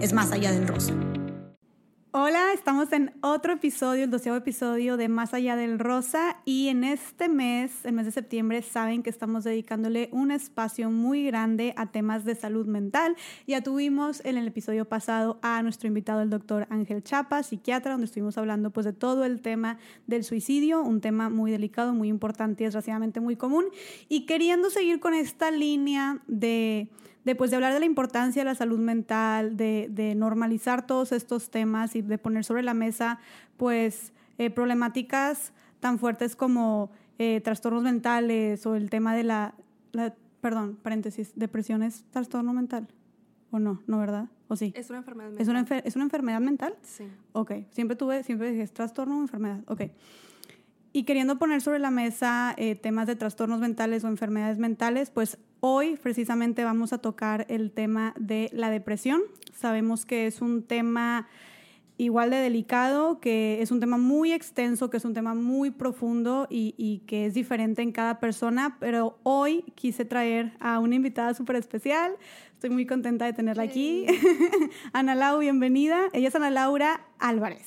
es Más allá del rosa. Hola, estamos en otro episodio, el doceavo episodio de Más allá del rosa y en este mes, el mes de septiembre, saben que estamos dedicándole un espacio muy grande a temas de salud mental. Ya tuvimos en el episodio pasado a nuestro invitado el doctor Ángel Chapa, psiquiatra, donde estuvimos hablando pues de todo el tema del suicidio, un tema muy delicado, muy importante y desgraciadamente muy común. Y queriendo seguir con esta línea de de, hablar de la importancia de la salud mental, de, normalizar todos estos temas y de poner sobre la mesa, pues, eh, problemáticas tan fuertes como eh, trastornos mentales o el tema de la, perdón, paréntesis, depresión es trastorno mental. ¿O no? ¿No, verdad? ¿O sí? Es una enfermedad mental. ¿Es una, ¿Es una enfermedad mental? Sí. Ok. Siempre tuve, siempre dije, ¿es trastorno o enfermedad? Ok. Y queriendo poner sobre la mesa eh, temas de trastornos mentales o enfermedades mentales, pues hoy precisamente vamos a tocar el tema de la depresión. Sabemos que es un tema igual de delicado, que es un tema muy extenso, que es un tema muy profundo y, que es diferente en cada persona, pero hoy quise traer a una invitada súper especial. Estoy muy contenta de tenerla aquí. Ana Lau, bienvenida. Ella es Ana Laura Álvarez.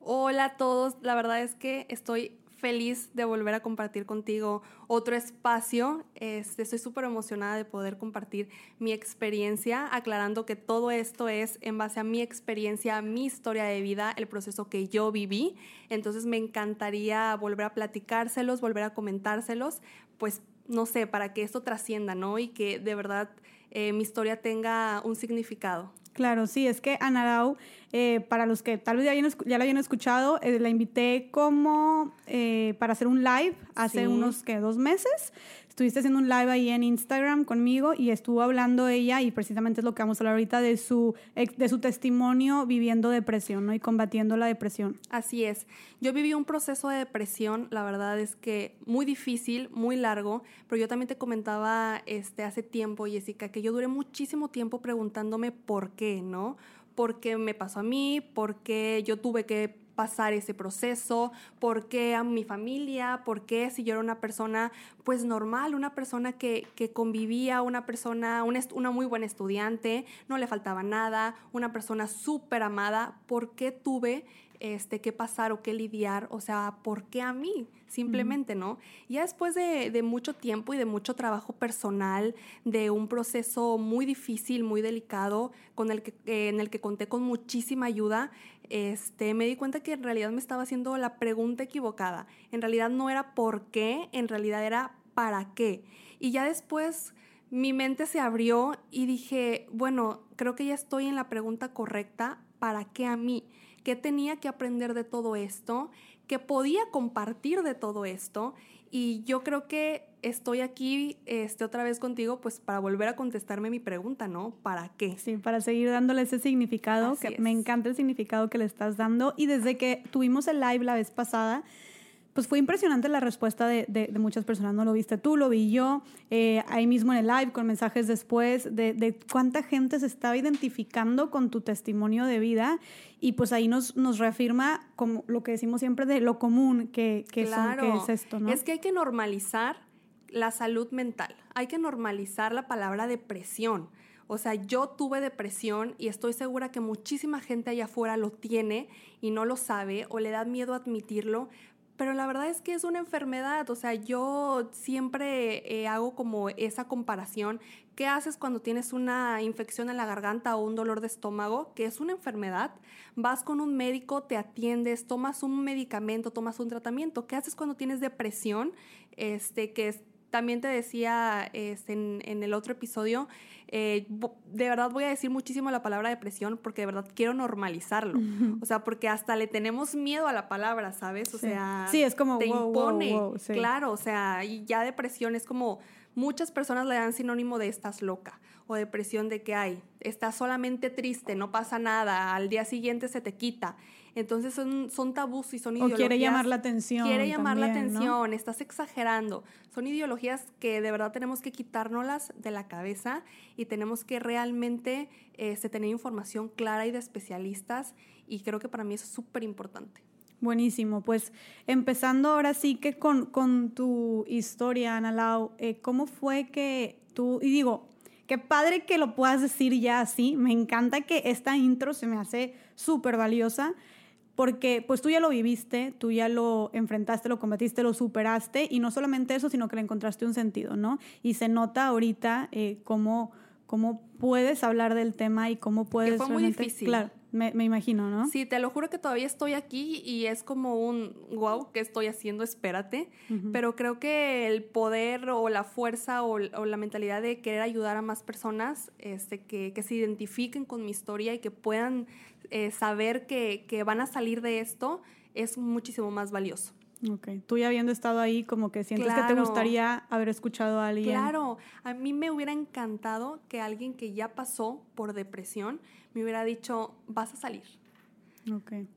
Hola a todos, la verdad es que estoy feliz de volver a compartir contigo otro espacio. Este, estoy súper emocionada de poder compartir mi experiencia, aclarando que todo esto es en base a mi experiencia, mi historia de vida, el proceso que yo viví. Entonces me encantaría volver a platicárselos, volver a comentárselos, pues no sé, para que esto trascienda, ¿no? Y que de verdad eh, mi historia tenga un significado. Claro, sí, es que Ana eh, para los que tal vez ya, ya la hayan escuchado, eh, la invité como eh, para hacer un live hace unos que dos meses estuviste haciendo un live ahí en Instagram conmigo y estuvo hablando ella y precisamente es lo que vamos a hablar ahorita de su, de su testimonio viviendo depresión ¿no? y combatiendo la depresión. Así es. Yo viví un proceso de depresión, la verdad es que muy difícil, muy largo, pero yo también te comentaba este, hace tiempo, Jessica, que yo duré muchísimo tiempo preguntándome por qué, ¿no? ¿Por qué me pasó a mí? ¿Por qué yo tuve que pasar ese proceso, por qué a mi familia, por qué si yo era una persona pues normal, una persona que, que convivía, una persona, una, una, muy buena estudiante, no le faltaba nada, una persona súper amada, ¿por qué tuve este, qué pasar o qué lidiar, o sea, ¿por qué a mí? Simplemente, ¿no? Ya después de, mucho tiempo y de mucho trabajo personal, de un proceso muy difícil, muy delicado, con el que, en el que conté con muchísima ayuda, este, me di cuenta que en realidad me estaba haciendo la pregunta equivocada. En realidad no era por qué, en realidad era para qué. Y ya después mi mente se abrió y dije, bueno, creo que ya estoy en la pregunta correcta, ¿para qué a mí? qué tenía que aprender de todo esto, qué podía compartir de todo esto. Y yo creo que estoy aquí este, otra vez contigo, pues para volver a contestarme mi pregunta, ¿no? ¿Para qué? Sí, para seguir dándole ese significado, que me encanta el significado que le estás dando. Y desde que tuvimos el live la vez pasada, pues fue impresionante la respuesta de, muchas personas. No lo viste tú, lo vi yo, eh, ahí mismo en el live, con mensajes después, de, cuánta gente se estaba identificando con tu testimonio de vida. Y pues ahí nos, nos reafirma como lo que decimos siempre de lo común que, que, es esto, ¿no? Es que hay que normalizar la salud mental, hay que normalizar la palabra depresión. O sea, yo tuve depresión y estoy segura que muchísima gente allá afuera lo tiene y no lo sabe o le da miedo admitirlo, pero la verdad es que es una enfermedad, o sea, yo siempre eh, hago como esa comparación. ¿Qué haces cuando tienes una infección en la garganta o un dolor de estómago, que es una enfermedad? Vas con un médico, te atiendes, tomas un medicamento, tomas un tratamiento. ¿Qué haces cuando tienes depresión? Este, que también te decía este, en, el otro episodio, eh, de verdad voy a decir muchísimo la palabra depresión porque de verdad quiero normalizarlo. O sea, porque hasta le tenemos miedo a la palabra, ¿sabes? O sea, sí, es como, te impone. Claro, o sea, y ya depresión es como, muchas personas le dan sinónimo de estás loca o depresión de que hay, estás solamente triste, no pasa nada, al día siguiente se te quita. Entonces son, son tabús y son ideologías. O quiere llamar la atención. Quiere llamar la atención, estás exagerando. Son ideologías que de verdad tenemos que quitárnoslas de la cabeza y tenemos que realmente este, tener información clara y de especialistas y creo que para mí eso es súper importante. Buenísimo, pues empezando ahora sí que con, con tu historia, Ana Lau, eh, ¿cómo fue que tú, y digo, qué padre que lo puedas decir ya así, me encanta que esta intro se me hace súper valiosa, porque pues tú ya lo viviste, tú ya lo enfrentaste, lo combatiste, lo superaste, y no solamente eso, sino que le encontraste un sentido, ¿no? Y se nota ahorita eh, cómo, cómo puedes hablar del tema y cómo puedes... Que fue muy difícil. Claro me, imagino, ¿no? Sí, te lo juro que todavía estoy aquí y es como un, wow, ¿qué estoy haciendo? Espérate. Pero creo que el poder o la fuerza o, la mentalidad de querer ayudar a más personas este, que, se identifiquen con mi historia y que puedan eh, saber que, que van a salir de esto es muchísimo más valioso. Ok, tú ya habiendo estado ahí, como que sientes que te gustaría haber escuchado a alguien. Claro, a mí me hubiera encantado que alguien que ya pasó por depresión me hubiera dicho, vas a salir.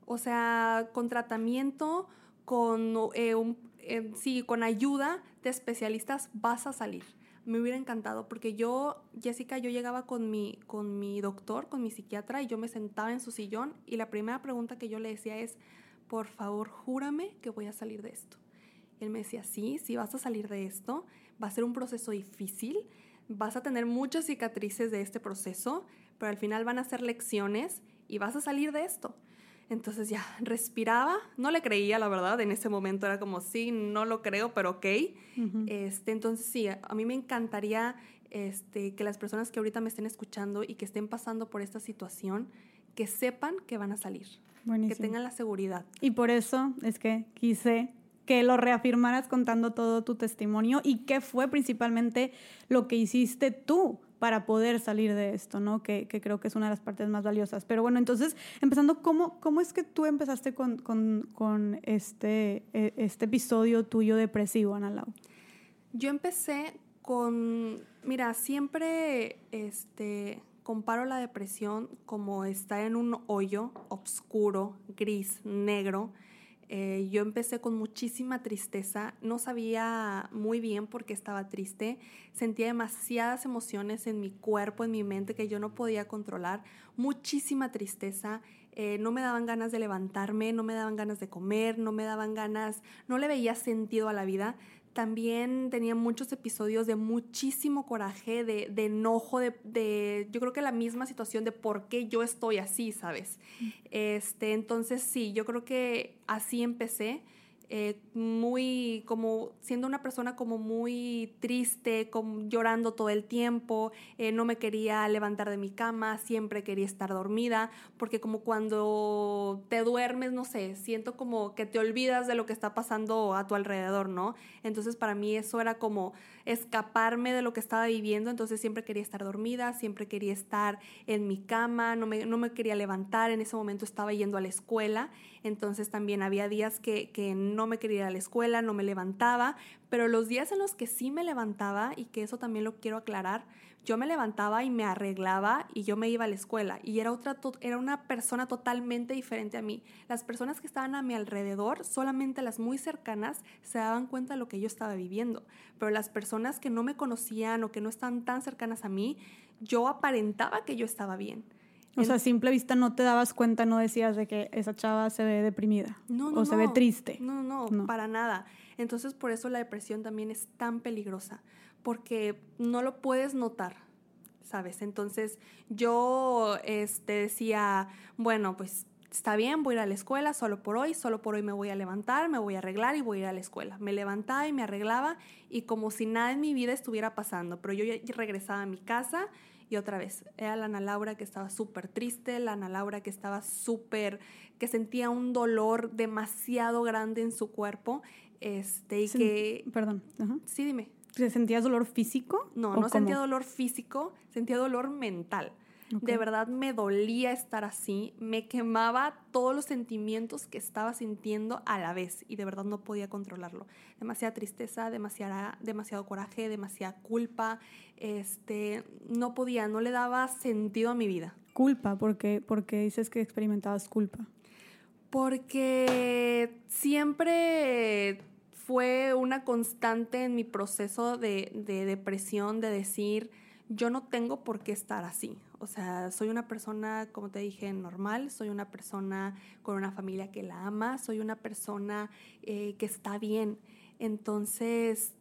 O sea, con tratamiento, con, eh, eh, sí, con ayuda de especialistas, vas a salir. Me hubiera encantado porque yo, Jessica, yo llegaba con mi, con mi doctor, con mi psiquiatra y yo me sentaba en su sillón y la primera pregunta que yo le decía es, por favor, júrame que voy a salir de esto. él me decía, sí, sí vas a salir de esto, va a ser un proceso difícil, vas a tener muchas cicatrices de este proceso, pero al final van a ser lecciones y vas a salir de esto. Entonces ya respiraba, no le creía la verdad, en ese momento era como, sí, no lo creo, pero ok. este, entonces sí, a mí me encantaría este, que las personas que ahorita me estén escuchando y que estén pasando por esta situación, que sepan que van a salir que tengan la seguridad. Y por eso es que quise que lo reafirmaras contando todo tu testimonio y qué fue principalmente lo que hiciste tú para poder salir de esto, ¿no? Que, creo que es una de las partes más valiosas. Pero bueno, entonces, empezando, ¿cómo, es que tú empezaste con, con, este, e, este episodio tuyo depresivo, Ana Lau? Yo empecé con, mira, siempre, este, comparo la depresión como estar en un hoyo oscuro, gris, negro. Eh, yo empecé con muchísima tristeza, no sabía muy bien por qué estaba triste, sentía demasiadas emociones en mi cuerpo, en mi mente que yo no podía controlar, muchísima tristeza, eh, no me daban ganas de levantarme, no me daban ganas de comer, no me daban ganas, no le veía sentido a la vida también tenía muchos episodios de muchísimo coraje, de, de enojo, de, de, yo creo que la misma situación de por qué yo estoy así, ¿sabes? Este, entonces sí, yo creo que así empecé. Eh, muy como siendo una persona como muy triste, como llorando todo el tiempo, eh, no me quería levantar de mi cama, siempre quería estar dormida, porque como cuando te duermes, no sé, siento como que te olvidas de lo que está pasando a tu alrededor, ¿no? Entonces para mí eso era como escaparme de lo que estaba viviendo, entonces siempre quería estar dormida, siempre quería estar en mi cama, no me, no me quería levantar, en ese momento estaba yendo a la escuela, entonces también había días que, que no me quería ir a la escuela, no me levantaba, pero los días en los que sí me levantaba, y que eso también lo quiero aclarar, yo me levantaba y me arreglaba y yo me iba a la escuela y era, otra era una persona totalmente diferente a mí. Las personas que estaban a mi alrededor, solamente las muy cercanas, se daban cuenta de lo que yo estaba viviendo, pero las personas que no me conocían o que no están tan cercanas a mí, yo aparentaba que yo estaba bien. O sea, a simple vista no te dabas cuenta, no decías de que esa chava se ve deprimida no, no, o se ve triste. No, no, no, para nada. Entonces, por eso la depresión también es tan peligrosa, porque no lo puedes notar, ¿sabes? Entonces, yo este, decía, bueno, pues está bien, voy a ir a la escuela solo por hoy, solo por hoy me voy a levantar, me voy a arreglar y voy a ir a la escuela. Me levantaba y me arreglaba y como si nada en mi vida estuviera pasando, pero yo ya regresaba a mi casa y otra vez, era la Ana Laura que estaba súper triste, la Ana Laura que estaba súper, que sentía un dolor demasiado grande en su cuerpo, este, y que... Perdón. Sí, dime. ¿Sentías dolor físico? No, no sentía dolor físico, sentía dolor mental. De verdad me dolía estar así, me quemaba todos los sentimientos que estaba sintiendo a la vez y de verdad no podía controlarlo. Demasiada tristeza, demasiada, demasiado coraje, demasiada culpa, este, no podía, no le daba sentido a mi vida. Culpa, porque porque dices que experimentabas culpa. Porque siempre fue una constante en mi proceso de, de depresión, de decir, yo no tengo por qué estar así. O sea, soy una persona, como te dije, normal, soy una persona con una familia que la ama, soy una persona eh, que está bien. Entonces,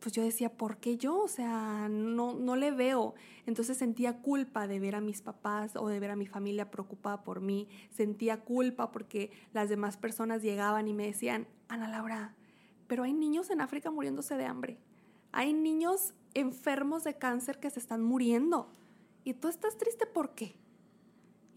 pues yo decía, ¿por qué yo? O sea, no, no le veo. Entonces sentía culpa de ver a mis papás o de ver a mi familia preocupada por mí. Sentía culpa porque las demás personas llegaban y me decían, Ana Laura, pero hay niños en África muriéndose de hambre. Hay niños enfermos de cáncer que se están muriendo. ¿Y tú estás triste por qué?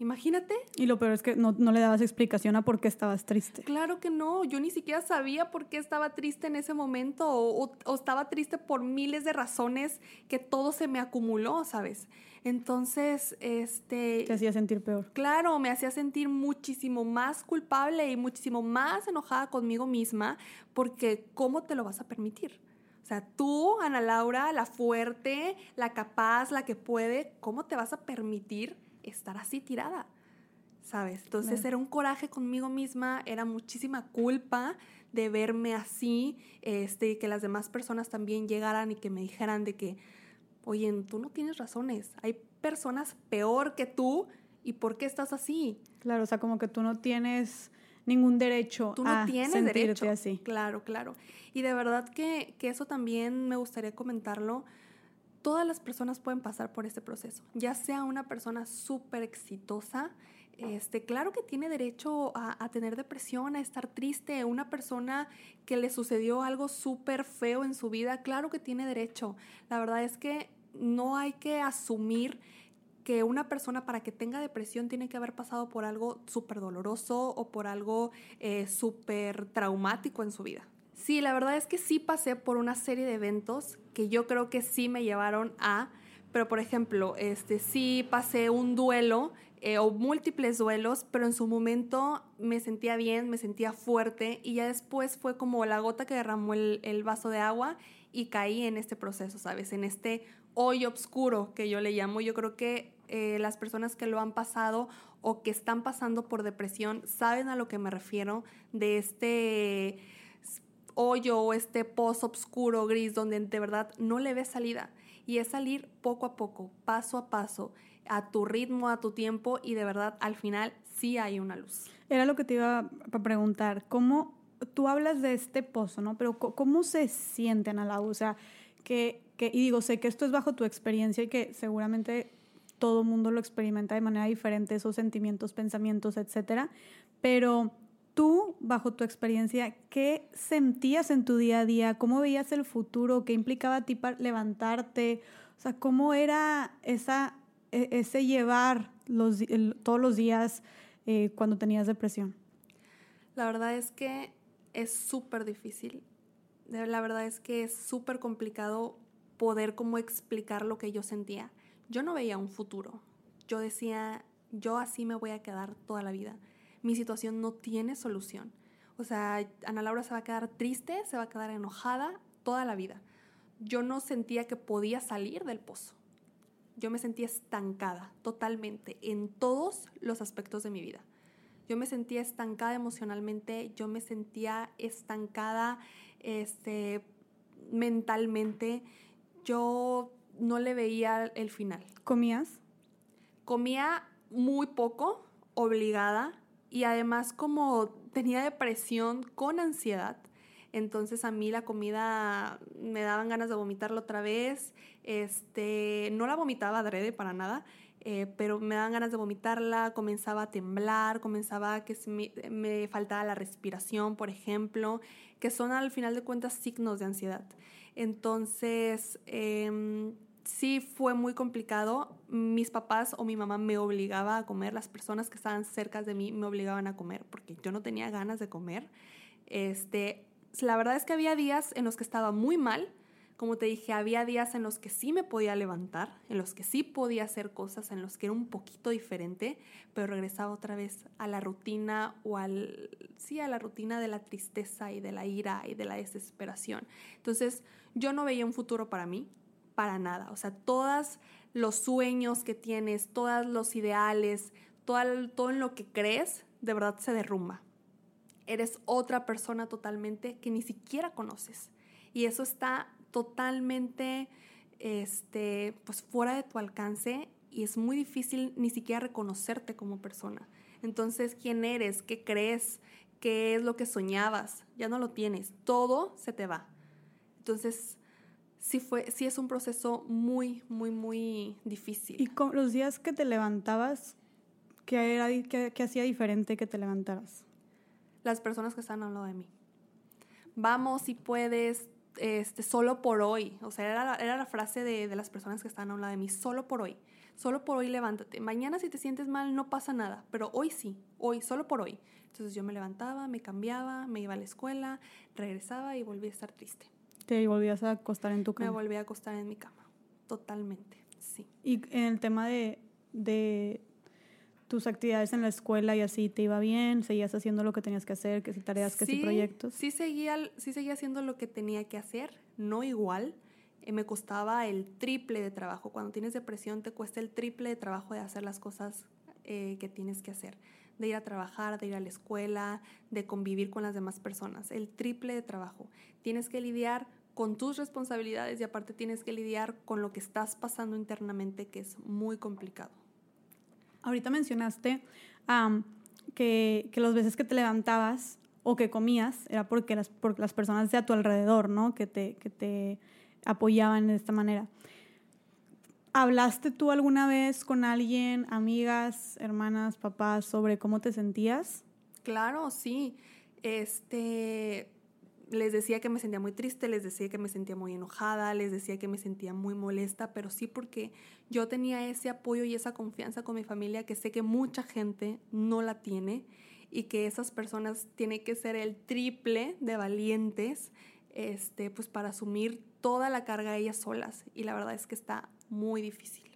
Imagínate. Y lo peor es que no, le dabas explicación a por qué estabas triste. Claro que no, yo ni siquiera sabía por qué estaba triste en ese momento o, o, estaba triste por miles de razones que todo se me acumuló, ¿sabes? Entonces, este... Te hacía sentir peor. Claro, me hacía sentir muchísimo más culpable y muchísimo más enojada conmigo misma porque ¿cómo te lo vas a permitir? O sea, tú, Ana Laura, la fuerte, la capaz, la que puede, ¿cómo te vas a permitir estar así tirada? ¿Sabes? Entonces era un coraje conmigo misma, era muchísima culpa de verme así, este, que las demás personas también llegaran y que me dijeran de que, oye, tú no tienes razones, hay personas peor que tú y ¿por qué estás así? Claro, o sea, como que tú no tienes ningún derecho Tú no tienes derecho. así. Claro, claro. Y de verdad que, que eso también me gustaría comentarlo. Todas las personas pueden pasar por este proceso, ya sea una persona súper exitosa, este, claro que tiene derecho a, tener depresión, a estar triste. Una persona que le sucedió algo súper feo en su vida, claro que tiene derecho. La verdad es que no hay que asumir que una persona para que tenga depresión tiene que haber pasado por algo súper doloroso o por algo eh, súper traumático en su vida. Sí, la verdad es que sí pasé por una serie de eventos que yo creo que sí me llevaron a, pero por ejemplo, este, sí pasé un duelo eh, o múltiples duelos, pero en su momento me sentía bien, me sentía fuerte y ya después fue como la gota que derramó el, el vaso de agua y caí en este proceso, ¿sabes? En este hoyo oscuro que yo le llamo. Yo creo que eh, las personas que lo han pasado o que están pasando por depresión saben a lo que me refiero de este hoyo o este pozo oscuro gris donde de verdad no le ves salida. Y es salir poco a poco, paso a paso, a tu ritmo, a tu tiempo y de verdad al final sí hay una luz. Era lo que te iba a preguntar, ¿cómo tú hablas de este pozo, ¿no? Pero ¿cómo se sienten a la O sea, que, que, y digo, sé que esto es bajo tu experiencia y que seguramente todo mundo lo experimenta de manera diferente, esos sentimientos, pensamientos, etcétera. Pero tú, bajo tu experiencia, ¿qué sentías en tu día a día? ¿Cómo veías el futuro? ¿Qué implicaba a ti levantarte? O sea, ¿cómo era esa, e, ese llevar todos los días eh, cuando tenías depresión? La verdad es que es súper difícil. La verdad es que es súper complicado poder como explicar lo que yo sentía. Yo no veía un futuro. Yo decía, yo así me voy a quedar toda la vida. Mi situación no tiene solución. O sea, Ana Laura se va a quedar triste, se va a quedar enojada toda la vida. Yo no sentía que podía salir del pozo. Yo me sentía estancada totalmente en todos los aspectos de mi vida. Yo me sentía estancada emocionalmente, yo me sentía estancada este, mentalmente. Yo no le veía el final. ¿Comías? Comía muy poco, obligada, y además como tenía depresión con ansiedad, entonces a mí la comida me daban ganas de vomitarla otra vez, este, no la vomitaba adrede para nada, eh, pero me daban ganas de vomitarla, comenzaba a temblar, comenzaba a que me, me, faltaba la respiración, por ejemplo, que son al final de cuentas signos de ansiedad. Entonces, eh, sí fue muy complicado. Mis papás o mi mamá me obligaba a comer, las personas que estaban cerca de mí me obligaban a comer porque yo no tenía ganas de comer. Este, la verdad es que había días en los que estaba muy mal, Como te dije, había días en los que sí me podía levantar, en los que sí podía hacer cosas, en los que era un poquito diferente, pero regresaba otra vez a la rutina o al, sí, a la rutina de la tristeza y de la ira y de la desesperación. Entonces, yo no veía un futuro para mí, para nada. O sea, todos los sueños que tienes, todos los ideales, todo, todo en lo que crees, de verdad se derrumba. Eres otra persona totalmente que ni siquiera conoces. Y eso está totalmente este, pues fuera de tu alcance y es muy difícil ni siquiera reconocerte como persona. Entonces, ¿quién eres? ¿Qué crees? ¿Qué es lo que soñabas? Ya no lo tienes. Todo se te va. Entonces, sí, fue, sí es un proceso muy, muy, muy difícil. ¿Y con los días que te levantabas, qué, era, qué, qué hacía diferente que te levantaras? Las personas que están al lado de mí. Vamos, si puedes, este, solo por hoy. O sea, era, era la frase de, de, las personas que están a un lado de mí, solo por hoy. Solo por hoy levántate. Mañana si te sientes mal no pasa nada, pero hoy sí, hoy, solo por hoy. Entonces yo me levantaba, me cambiaba, me iba a la escuela, regresaba y volví a estar triste. ¿Te volvías a acostar en tu cama? Me volví a acostar en mi cama, totalmente, sí. Y en el tema de, de tus actividades en la escuela y así te iba bien, seguías haciendo lo que tenías que hacer, que si tareas, que sí, si proyectos. Sí seguía, sí seguía haciendo lo que tenía que hacer, no igual. Eh, me costaba el triple de trabajo. Cuando tienes depresión te cuesta el triple de trabajo de hacer las cosas eh, que tienes que hacer. De ir a trabajar, de ir a la escuela, de convivir con las demás personas. El triple de trabajo. Tienes que lidiar con tus responsabilidades y aparte tienes que lidiar con lo que estás pasando internamente que es muy complicado. Ahorita mencionaste um, que, que las veces que te levantabas o que comías era porque las, por las personas de a tu alrededor, ¿no? Que te, que te apoyaban de esta manera. ¿Hablaste tú alguna vez con alguien, amigas, hermanas, papás, sobre cómo te sentías? Claro, sí. Este, les decía que me sentía muy triste, les decía que me sentía muy enojada, les decía que me sentía muy molesta, pero sí porque yo tenía ese apoyo y esa confianza con mi familia que sé que mucha gente no la tiene y que esas personas tienen que ser el triple de valientes este, pues para asumir toda la carga ellas solas y la verdad es que está muy difícil,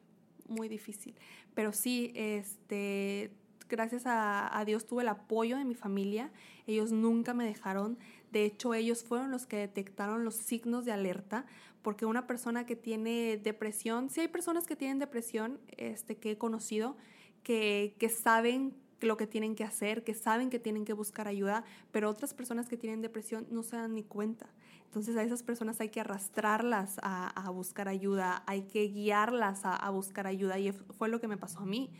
muy difícil. Pero sí, este, gracias a, a Dios tuve el apoyo de mi familia, ellos nunca me dejaron de hecho, ellos fueron los que detectaron los signos de alerta, porque una persona que tiene depresión, sí hay personas que tienen depresión, este, que he conocido, que, que saben lo que tienen que hacer, que saben que tienen que buscar ayuda, pero otras personas que tienen depresión no se dan ni cuenta. Entonces a esas personas hay que arrastrarlas a, a buscar ayuda, hay que guiarlas a, a, buscar ayuda y fue lo que me pasó a mí.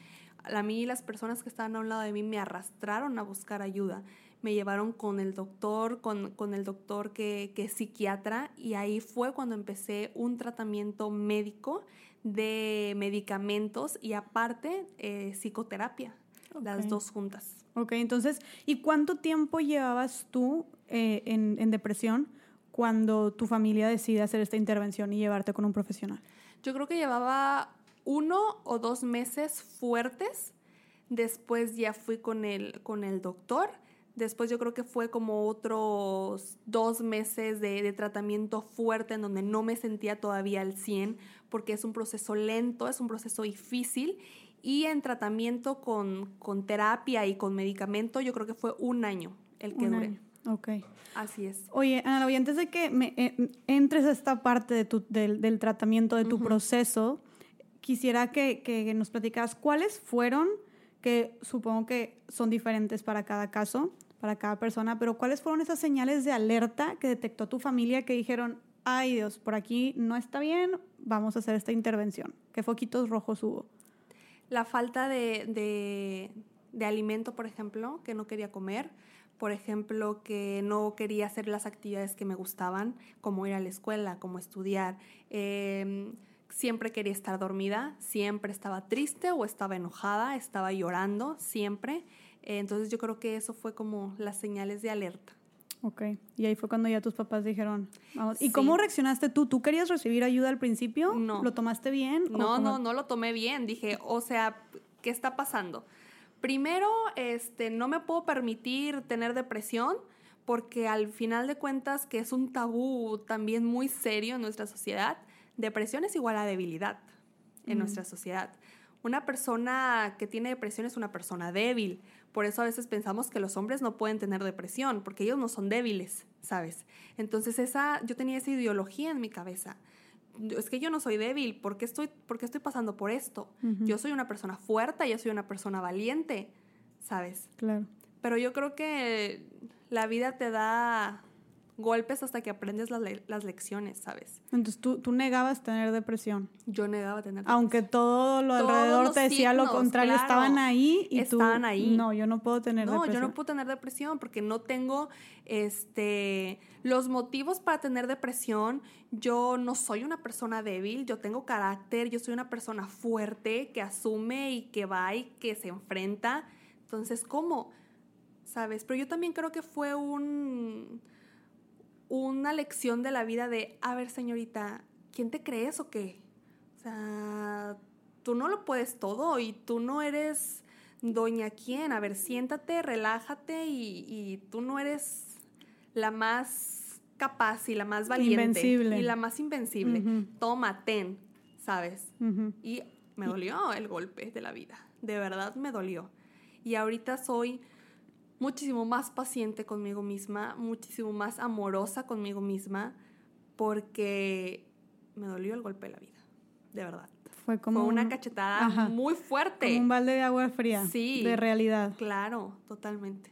A mí las personas que estaban a un lado de mí me arrastraron a buscar ayuda me llevaron con el doctor, con, con el doctor que, que, es psiquiatra, y ahí fue cuando empecé un tratamiento médico de medicamentos y aparte eh, psicoterapia, okay. las dos juntas. Ok, entonces, ¿y cuánto tiempo llevabas tú eh, en, en depresión cuando tu familia decide hacer esta intervención y llevarte con un profesional? Yo creo que llevaba uno o dos meses fuertes. Después ya fui con el, con el doctor Después yo creo que fue como otros dos meses de, de, tratamiento fuerte en donde no me sentía todavía al 100 porque es un proceso lento, es un proceso difícil y en tratamiento con, con terapia y con medicamento yo creo que fue un año el que un duré. Año. Ok. Así es. Oye, Ana, y antes de que me, eh, entres a esta parte de tu, del, del, tratamiento, de tu uh -huh. proceso, quisiera que, nos platicaras cuáles fueron que supongo que son diferentes para cada caso, para cada persona, pero ¿cuáles fueron esas señales de alerta que detectó tu familia que dijeron, ay Dios, por aquí no está bien, vamos a hacer esta intervención? ¿Qué foquitos rojos hubo? La falta de, de, alimento, por ejemplo, que no quería comer, por ejemplo, que no quería hacer las actividades que me gustaban, como ir a la escuela, como estudiar. Eh, siempre quería estar dormida, siempre estaba triste o estaba enojada, estaba llorando, siempre. Entonces yo creo que eso fue como las señales de alerta. Ok, y ahí fue cuando ya tus papás dijeron, vamos. ¿Y sí. cómo reaccionaste tú? ¿Tú querías recibir ayuda al principio? No. ¿Lo tomaste bien? No, no, no lo tomé bien. Dije, o sea, ¿qué está pasando? Primero, este, no me puedo permitir tener depresión porque al final de cuentas, que es un tabú también muy serio en nuestra sociedad, depresión es igual a debilidad en nuestra sociedad. Una persona que tiene depresión es una persona débil. Por eso a veces pensamos que los hombres no pueden tener depresión, porque ellos no son débiles, ¿sabes? Entonces esa, yo tenía esa ideología en mi cabeza. Es que yo no soy débil, ¿por qué estoy, por qué estoy pasando por esto? Yo soy una persona fuerte, yo soy una persona valiente, ¿sabes? Claro. Pero yo creo que la vida te da golpes hasta que aprendes las, las lecciones, ¿sabes? Entonces tú, tú, negabas tener depresión. Yo negaba tener depresión. Aunque todo lo alrededor te decía lo contrario, estaban ahí y estaban ahí. No, yo no puedo tener no, depresión. No, yo no puedo tener depresión porque no tengo este los motivos para tener depresión. Yo no soy una persona débil, yo tengo carácter, yo soy una persona fuerte que asume y que va y que se enfrenta. Entonces, ¿cómo? ¿Sabes? Pero yo también creo que fue un una lección de la vida de, a ver, señorita, ¿quién te crees o qué? O sea, tú no lo puedes todo y tú no eres doña quién. A ver, siéntate, relájate y, tú no eres la más capaz y la más valiente. Invencible. Y la más invencible. Toma, ten, ¿sabes? Y me dolió el golpe de la vida. De verdad me dolió. Y ahorita soy muchísimo más paciente conmigo misma, muchísimo más amorosa conmigo misma, porque me dolió el golpe de la vida, de verdad. Fue como una cachetada muy fuerte. Como un balde de agua fría. Sí. De realidad. Claro, totalmente.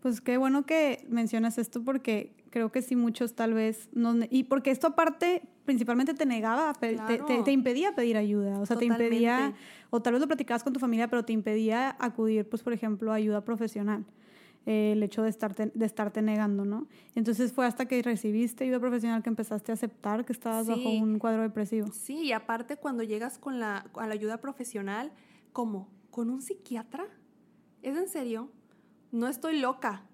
Pues qué bueno que mencionas esto porque creo que sí muchos tal vez no y porque esto aparte principalmente te negaba, te, te, impedía pedir ayuda, o sea, te impedía, o tal vez lo platicabas con tu familia, pero te impedía acudir, pues, por ejemplo, a ayuda profesional el hecho de estarte, de estarte negando, ¿no? Entonces fue hasta que recibiste ayuda profesional que empezaste a aceptar que estabas bajo un cuadro depresivo. Sí, y aparte cuando llegas con la, a la ayuda profesional, ¿cómo? ¿Con un psiquiatra? ¿Es en serio? No estoy loca.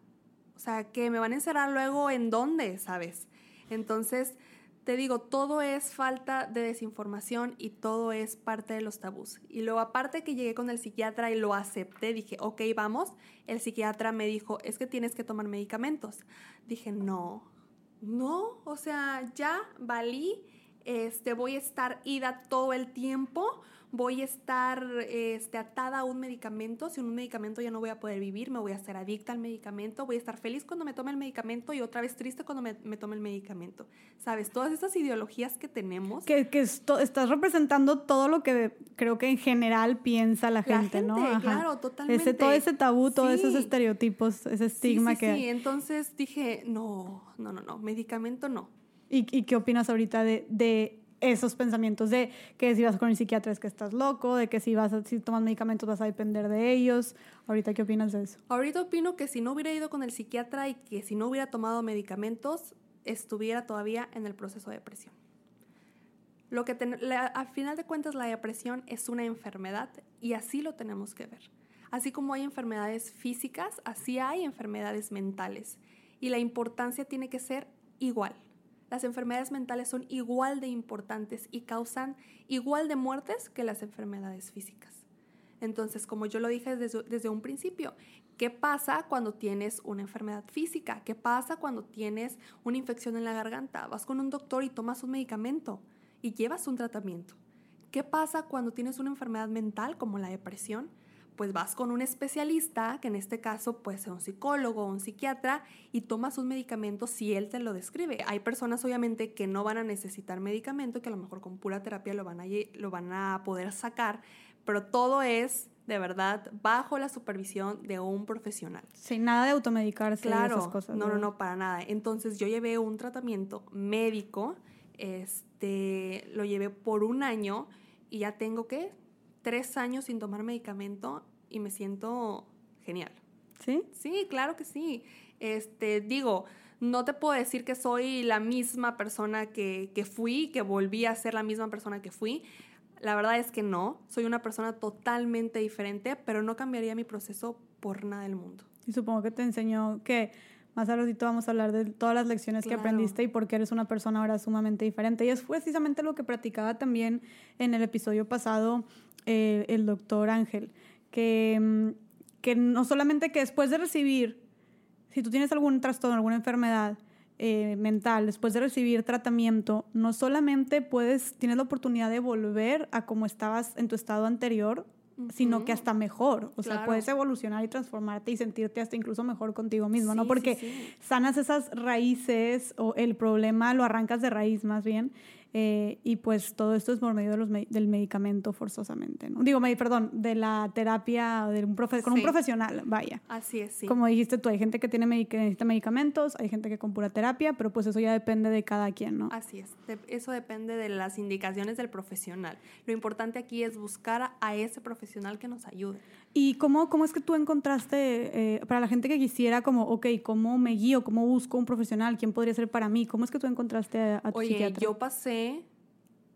O sea, que me van a encerrar luego en dónde, ¿sabes? Entonces, te digo, todo es falta de desinformación y todo es parte de los tabús. Y luego aparte que llegué con el psiquiatra y lo acepté, dije, ok, vamos, el psiquiatra me dijo, es que tienes que tomar medicamentos. Dije, no, no, o sea, ya valí, este, voy a estar ida todo el tiempo voy a estar este, atada a un medicamento, sin un medicamento ya no voy a poder vivir, me voy a hacer adicta al medicamento, voy a estar feliz cuando me tome el medicamento y otra vez triste cuando me, tome el medicamento. ¿Sabes? Todas estas ideologías que tenemos. Que, que estás representando todo lo que creo que en general piensa la gente, ¿no? Claro, totalmente. Ese, todo ese tabú, todos esos estereotipos, ese estigma que... Sí, entonces dije, no, no, no, no, medicamento no. ¿Y, y qué opinas ahorita de, de esos pensamientos de que si vas con el psiquiatra es que estás loco, de que si vas a, si tomas medicamentos vas a depender de ellos. Ahorita qué opinas de eso? Ahorita opino que si no hubiera ido con el psiquiatra y que si no hubiera tomado medicamentos estuviera todavía en el proceso de depresión. Lo que al final de cuentas la depresión es una enfermedad y así lo tenemos que ver. Así como hay enfermedades físicas, así hay enfermedades mentales y la importancia tiene que ser igual las enfermedades mentales son igual de importantes y causan igual de muertes que las enfermedades físicas. Entonces, como yo lo dije desde, un principio, ¿qué pasa cuando tienes una enfermedad física? ¿Qué pasa cuando tienes una infección en la garganta? Vas con un doctor y tomas un medicamento y llevas un tratamiento. ¿Qué pasa cuando tienes una enfermedad mental como la depresión? Pues vas con un especialista, que en este caso puede ser un psicólogo o un psiquiatra, y tomas un medicamento si él te lo describe. Hay personas obviamente que no van a necesitar medicamento, que a lo mejor con pura terapia lo van a, lo van a poder sacar, pero todo es de verdad bajo la supervisión de un profesional. Sin nada de automedicarse claro, esas cosas. No, no, no, para nada. Entonces yo llevé un tratamiento médico, este, lo llevé por un año y ya tengo que tres años sin tomar medicamento y me siento genial. ¿Sí? Sí, claro que sí. Este, digo, no te puedo decir que soy la misma persona que, que fui, que volví a ser la misma persona que fui. La verdad es que no, soy una persona totalmente diferente, pero no cambiaría mi proceso por nada del mundo. Y supongo que te enseñó que más a ratito vamos a hablar de todas las lecciones que aprendiste y por qué eres una persona ahora sumamente diferente. Y es precisamente lo que practicaba también en el episodio pasado eh, el doctor Ángel que, mm, que no solamente que después de recibir si tú tienes algún trastorno, alguna enfermedad eh, mental, después de recibir tratamiento, no solamente puedes, tienes la oportunidad de volver a como estabas en tu estado anterior, sino que hasta mejor. O sea, puedes evolucionar y transformarte y sentirte hasta incluso mejor contigo mismo, ¿no? Porque sanas esas raíces o el problema lo arrancas de raíz más bien eh, y pues todo esto es por medio de los del medicamento forzosamente, ¿no? Digo, perdón, de la terapia de un profe con un profesional, vaya. Así es, sí. Como dijiste tú, hay gente que, tiene necesita medicamentos, hay gente que con pura terapia, pero pues eso ya depende de cada quien, ¿no? Así es, eso depende de las indicaciones del profesional. Lo importante aquí es buscar a ese profesional que nos ayude. ¿Y cómo, cómo es que tú encontraste, eh, para la gente que quisiera, como, ok, cómo me guío, cómo busco un profesional, quién podría ser para mí? ¿Cómo es que tú encontraste a, tu Oye, yo pasé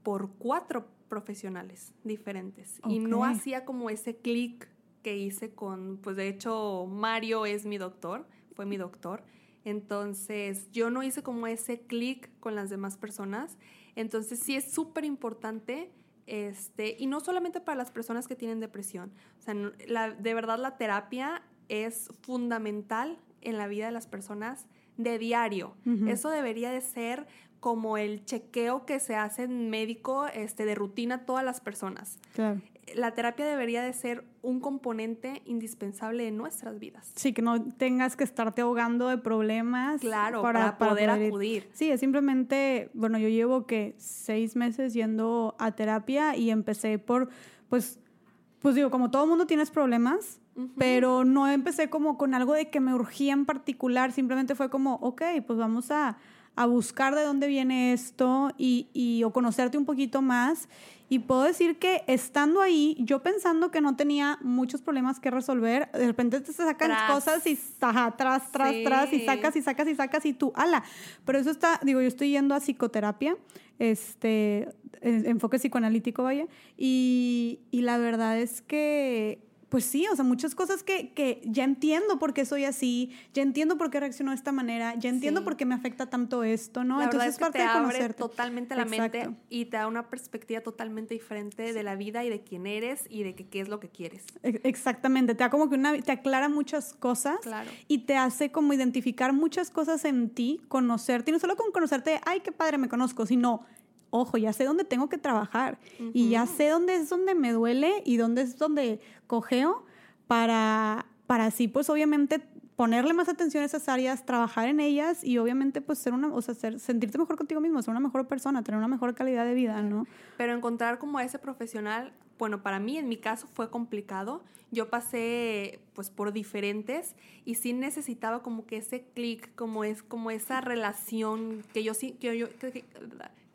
por cuatro profesionales diferentes y no hacía como ese clic que hice con, pues de hecho, Mario es mi doctor, fue mi doctor. Entonces, yo no hice como ese clic con las demás personas. Entonces, sí es súper importante este, y no solamente para las personas que tienen depresión. O sea, de verdad la terapia es fundamental en la vida de las personas de diario. Eso debería de ser como el chequeo que se hace en médico este, de rutina a todas las personas. Claro la terapia debería de ser un componente indispensable de nuestras vidas. Sí, que no tengas que estarte ahogando de problemas. Claro, para, poder, acudir. Sí, es simplemente, bueno, yo llevo que seis meses yendo a terapia y empecé por, pues, pues digo, como todo mundo tienes problemas, pero no empecé como con algo de que me urgía en particular, simplemente fue como, ok, pues vamos a, a buscar de dónde viene esto y, y, o conocerte un poquito más. Y puedo decir que estando ahí, yo pensando que no tenía muchos problemas que resolver, de repente te sacan cosas y estás atrás, tras, tras, y sacas y sacas y sacas y tú, ala. Pero eso está, digo, yo estoy yendo a psicoterapia, este, enfoque psicoanalítico, vaya, y, y la verdad es que pues sí, o sea, muchas cosas que, que, ya entiendo por qué soy así, ya entiendo por qué reacciono de esta manera, ya entiendo por qué me afecta tanto esto, ¿no? La Entonces es parte te abre totalmente la mente y te da una perspectiva totalmente diferente de la vida y de quién eres y de qué es lo que quieres. Exactamente, te da como que una, te aclara muchas cosas y te hace como identificar muchas cosas en ti, conocerte, y no solo con conocerte, ay, qué padre me conozco, sino ojo, ya sé dónde tengo que trabajar y ya sé dónde es donde me duele y dónde es donde cogeo para, para así, pues obviamente ponerle más atención a esas áreas, trabajar en ellas y obviamente pues ser una, o sea, sentirte mejor contigo mismo, ser una mejor persona, tener una mejor calidad de vida, ¿no? Pero encontrar como ese profesional, bueno, para mí en mi caso fue complicado. Yo pasé pues por diferentes y sí necesitaba como que ese clic, como es como esa relación que yo sí que yo que, que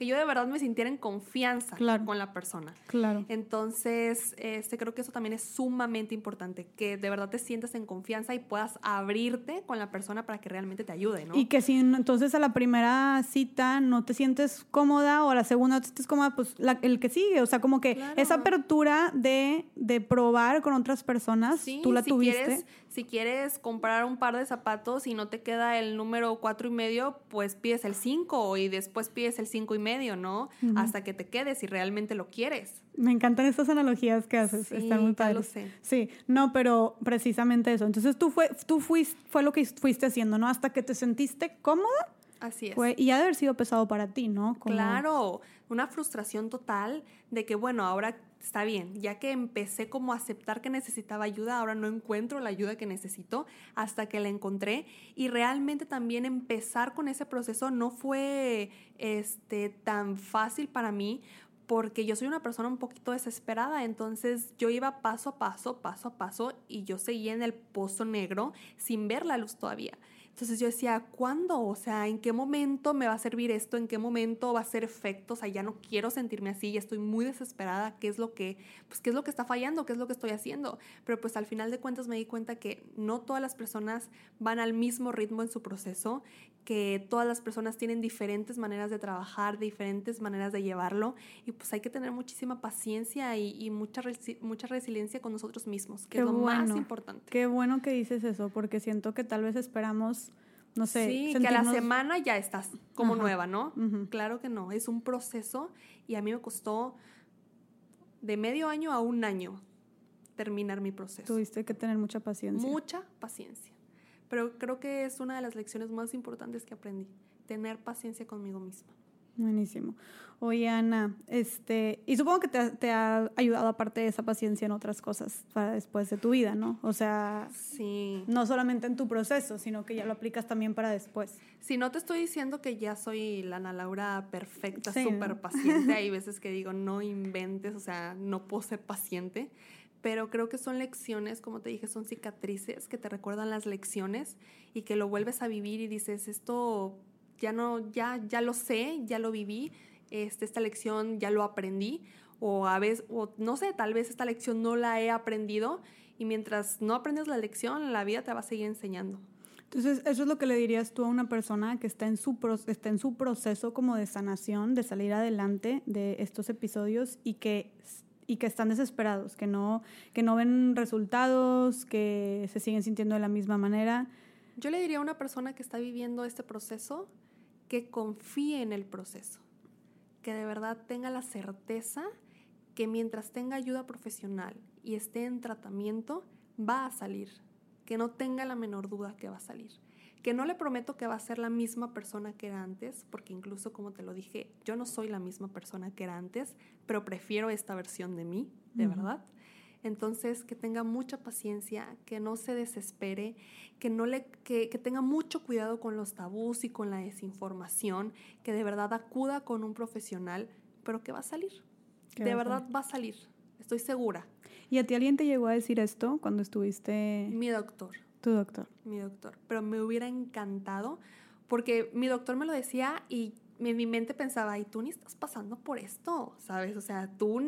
yo de verdad me sintiera en confianza con la persona. Claro. Entonces, este, creo que eso también es sumamente importante, que de verdad te sientas en confianza y puedas abrirte con la persona para que realmente te ayude, ¿no? Y que si entonces a la primera cita no te sientes cómoda o a la segunda no te sientes cómoda, pues el que sigue, o sea, como que esa apertura de, de, probar con otras personas, tú la tuviste si quieres comprar un par de zapatos y no te queda el número cuatro y medio, pues pides el cinco y después pides el cinco y medio, ¿no? Hasta que te quedes si realmente lo quieres. Me encantan estas analogías que haces, están muy padres. Lo sé. Sí, no, pero precisamente eso. Entonces tú fue, tú fuiste, fue lo que fuiste haciendo, ¿no? Hasta que te sentiste cómoda. Así es. Fue, y ha de haber sido pesado para ti, ¿no? Claro, una frustración total de que, bueno, ahora está bien, ya que empecé como a aceptar que necesitaba ayuda, ahora no encuentro la ayuda que necesito hasta que la encontré y realmente también empezar con ese proceso no fue este tan fácil para mí porque yo soy una persona un poquito desesperada, entonces yo iba paso a paso, paso a paso y yo seguía en el pozo negro sin ver la luz todavía. Entonces yo decía, ¿cuándo? O sea, ¿en qué momento me va a servir esto? ¿En qué momento va a ser efecto? O sea, ya no quiero sentirme así, ya estoy muy desesperada. ¿Qué es lo que, pues, qué es lo que está fallando? ¿Qué es lo que estoy haciendo? Pero pues al final de cuentas me di cuenta que no todas las personas van al mismo ritmo en su proceso, que todas las personas tienen diferentes maneras de trabajar, diferentes maneras de llevarlo y pues hay que tener muchísima paciencia y, mucha, mucha resiliencia con nosotros mismos, que es lo más importante. Qué bueno que dices eso, porque siento que tal vez esperamos no sé. Sí, que a la semana ya estás como nueva, ¿no? Claro que no, es un proceso y a mí me costó de medio año a un año terminar mi proceso. Tuviste que tener mucha paciencia. Mucha paciencia. Pero creo que es una de las lecciones más importantes que aprendí, tener paciencia conmigo misma. Buenísimo. Oye, Ana, este, y supongo que te, ha ayudado aparte de esa paciencia en otras cosas para después de tu vida, ¿no? O sea, sí. no solamente en tu proceso, sino que ya lo aplicas también para después. Sí, no te estoy diciendo que ya soy la Ana Laura perfecta, súper paciente. Hay veces que digo, no inventes, o sea, no puedo ser paciente. Pero creo que son lecciones, como te dije, son cicatrices que te recuerdan las lecciones y que lo vuelves a vivir y dices, esto ya no, ya, ya lo sé, ya lo viví, este, esta lección ya lo aprendí, o a veces, o no sé, tal vez esta lección no la he aprendido, y mientras no aprendes la lección, la vida te va a seguir enseñando. Entonces, eso es lo que le dirías tú a una persona que está en su, está en su proceso como de sanación, de salir adelante de estos episodios y que, y que están desesperados, que no, que no ven resultados, que se siguen sintiendo de la misma manera. Yo le diría a una persona que está viviendo este proceso que confíe en el proceso, que de verdad tenga la certeza que mientras tenga ayuda profesional y esté en tratamiento, va a salir, que no tenga la menor duda que va a salir, que no le prometo que va a ser la misma persona que era antes, porque incluso como te lo dije, yo no soy la misma persona que era antes, pero prefiero esta versión de mí, de verdad. Entonces, que tenga mucha paciencia, que no se desespere, que, no le, que, tenga mucho cuidado con los tabús y con la desinformación, que de verdad acuda con un profesional, pero que va a salir. De verdad va a salir, estoy segura. ¿Y a ti alguien te llegó a decir esto cuando estuviste? Mi doctor. Tu doctor. Mi doctor. Pero me hubiera encantado porque mi doctor me lo decía y en mi mente pensaba, y tú ni estás pasando por esto, ¿sabes? O sea, tú,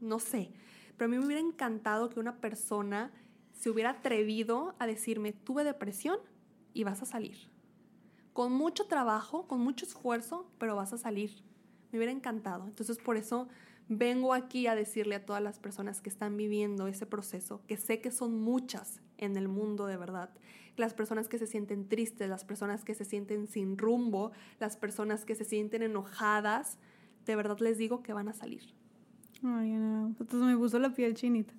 no sé. Pero a mí me hubiera encantado que una persona se hubiera atrevido a decirme, tuve depresión y vas a salir. Con mucho trabajo, con mucho esfuerzo, pero vas a salir. Me hubiera encantado. Entonces por eso vengo aquí a decirle a todas las personas que están viviendo ese proceso, que sé que son muchas en el mundo de verdad, las personas que se sienten tristes, las personas que se sienten sin rumbo, las personas que se sienten enojadas, de verdad les digo que van a salir. Ay, no. Entonces me puso la piel chinita.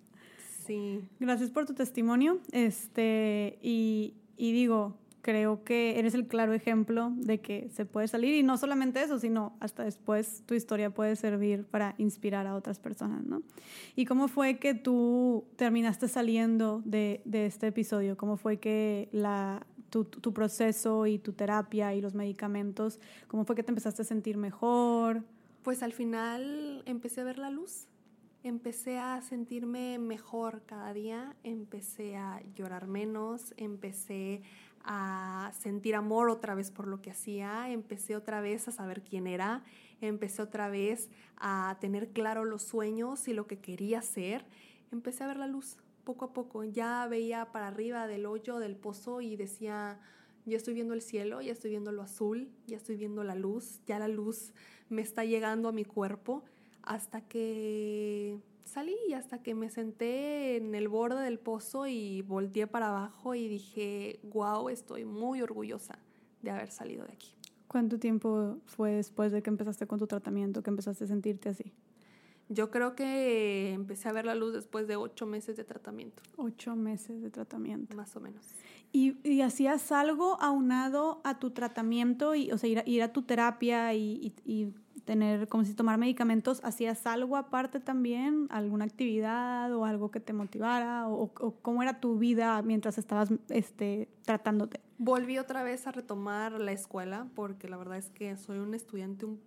Sí. Gracias por tu testimonio. Este, y, y digo, creo que eres el claro ejemplo de que se puede salir y no solamente eso, sino hasta después tu historia puede servir para inspirar a otras personas, ¿no? ¿Y cómo fue que tú terminaste saliendo de, de este episodio? ¿Cómo fue que la, tu, tu, proceso y tu terapia y los medicamentos, cómo fue que te empezaste a sentir mejor? Pues al final empecé a ver la luz, empecé a sentirme mejor cada día, empecé a llorar menos, empecé a sentir amor otra vez por lo que hacía, empecé otra vez a saber quién era, empecé otra vez a tener claro los sueños y lo que quería hacer, empecé a ver la luz poco a poco, ya veía para arriba del hoyo del pozo y decía, ya estoy viendo el cielo, ya estoy viendo lo azul, ya estoy viendo la luz, ya la luz me está llegando a mi cuerpo hasta que salí, hasta que me senté en el borde del pozo y volteé para abajo y dije, wow, estoy muy orgullosa de haber salido de aquí. ¿Cuánto tiempo fue después de que empezaste con tu tratamiento que empezaste a sentirte así? Yo creo que empecé a ver la luz después de ocho meses de tratamiento. Ocho meses de tratamiento. Más o menos. ¿Y, hacías algo aunado a tu tratamiento, y, o sea, ir a, ir a tu terapia y, y, tener, como si tomar medicamentos, ¿hacías algo aparte también? ¿Alguna actividad o algo que te motivara? ¿O, o cómo era tu vida mientras estabas este, tratándote? Volví otra vez a retomar la escuela porque la verdad es que soy un estudiante un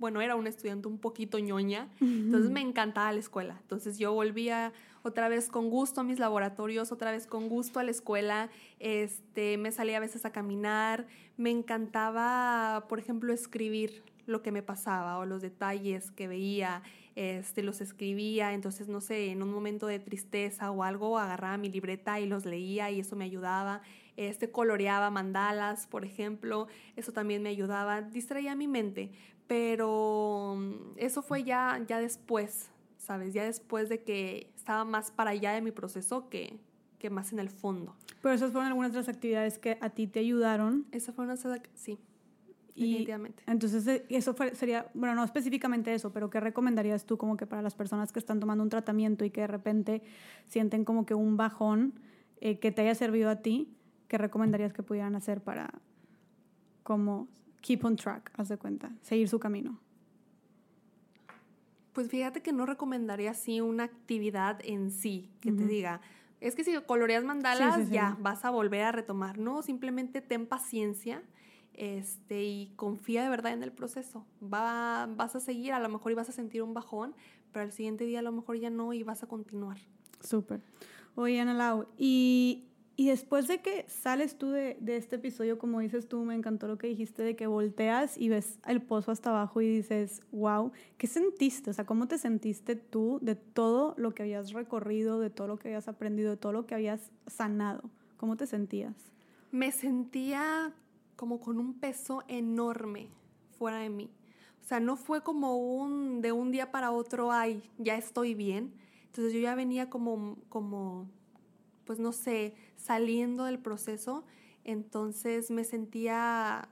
bueno, era un estudiante un poquito ñoña, entonces me encantaba la escuela. Entonces yo volvía otra vez con gusto a mis laboratorios, otra vez con gusto a la escuela, este, me salía a veces a caminar, me encantaba, por ejemplo, escribir lo que me pasaba o los detalles que veía, este, los escribía, entonces no sé, en un momento de tristeza o algo agarraba mi libreta y los leía y eso me ayudaba, este, coloreaba mandalas, por ejemplo, eso también me ayudaba, distraía mi mente, pero mm, eso fue ya, ya después, ¿sabes? Ya después de que estaba más para allá de mi proceso que, que más en el fondo. Pero esas fueron algunas de las actividades que a ti te ayudaron. Esa fue una, sí, definitivamente. Entonces, eh, eso sería, bueno, no específicamente eso, pero ¿qué recomendarías tú como que para las personas que están tomando un tratamiento y que de repente sienten como que un bajón eh, que te haya servido a ti? ¿qué recomendarías que pudieran hacer para como keep on track, haz de cuenta, seguir su camino? Pues fíjate que no recomendaría así una actividad en sí que te diga, es que si coloreas mandalas ya vas a volver a retomar, no, simplemente ten paciencia este, y confía de verdad en el proceso. Va, vas a seguir, a lo mejor y vas a sentir un bajón, pero al siguiente día a lo mejor ya no y vas a continuar. Súper. Oye, Ana Lau, y y después de que sales tú de, de, este episodio, como dices tú, me encantó lo que dijiste de que volteas y ves el pozo hasta abajo y dices, wow, ¿qué sentiste? O sea, ¿cómo te sentiste tú de todo lo que habías recorrido, de todo lo que habías aprendido, de todo lo que habías sanado? ¿Cómo te sentías? Me sentía como con un peso enorme fuera de mí. O sea, no fue como un de un día para otro, ay, ya estoy bien. Entonces yo ya venía como, como pues no sé, saliendo del proceso, entonces me sentía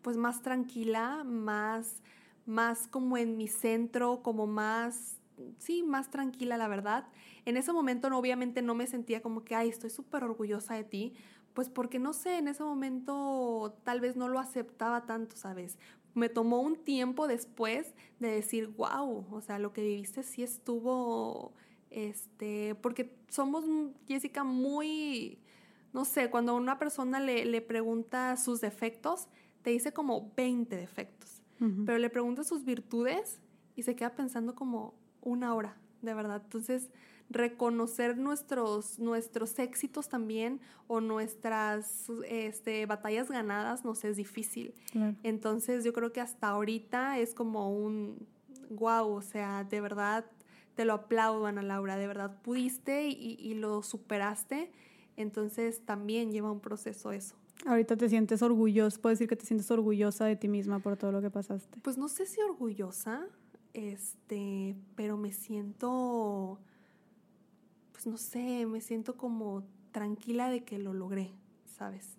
pues más tranquila, más, más como en mi centro, como más, sí, más tranquila, la verdad. En ese momento no, obviamente no me sentía como que, ay, estoy súper orgullosa de ti, pues porque no sé, en ese momento tal vez no lo aceptaba tanto, ¿sabes? Me tomó un tiempo después de decir, wow, o sea, lo que viviste sí estuvo este, porque somos, Jessica, muy, no sé, cuando una persona le, le pregunta sus defectos, te dice como 20 defectos, pero le pregunta sus virtudes y se queda pensando como una hora, de verdad. Entonces, reconocer nuestros, nuestros éxitos también o nuestras este, batallas ganadas nos es difícil. Entonces, yo creo que hasta ahorita es como un wow, o sea, de verdad te lo aplaudo, Ana Laura, de verdad pudiste y, lo superaste, entonces también lleva un proceso eso. Ahorita te sientes orgullosa, puedes decir que te sientes orgullosa de ti misma por todo lo que pasaste. Pues no sé si orgullosa, este, pero me siento, pues no sé, me siento como tranquila de que lo logré, ¿sabes?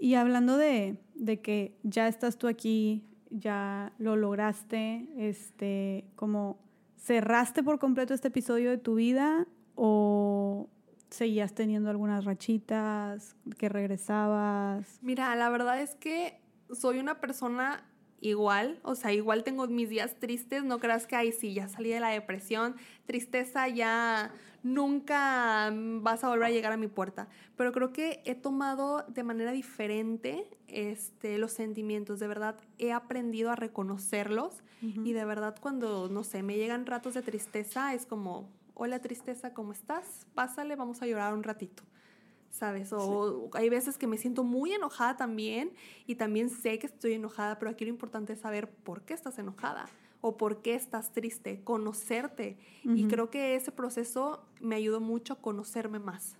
Y hablando de, de que ya estás tú aquí, ya lo lograste, este, como ¿Cerraste por completo este episodio de tu vida o seguías teniendo algunas rachitas que regresabas? Mira, la verdad es que soy una persona igual, o sea, igual tengo mis días tristes, no creas que ahí sí, ya salí de la depresión, tristeza ya nunca vas a volver a llegar a mi puerta, pero creo que he tomado de manera diferente este, los sentimientos, de verdad he aprendido a reconocerlos y de verdad cuando, no sé, me llegan ratos de tristeza es como, hola tristeza, ¿cómo estás? Pásale, vamos a llorar un ratito. ¿Sabes? O hay veces que me siento muy enojada también y también sé que estoy enojada, pero aquí lo importante es saber por qué estás enojada o por qué estás triste, conocerte. Y creo que ese proceso me ayudó mucho a conocerme más.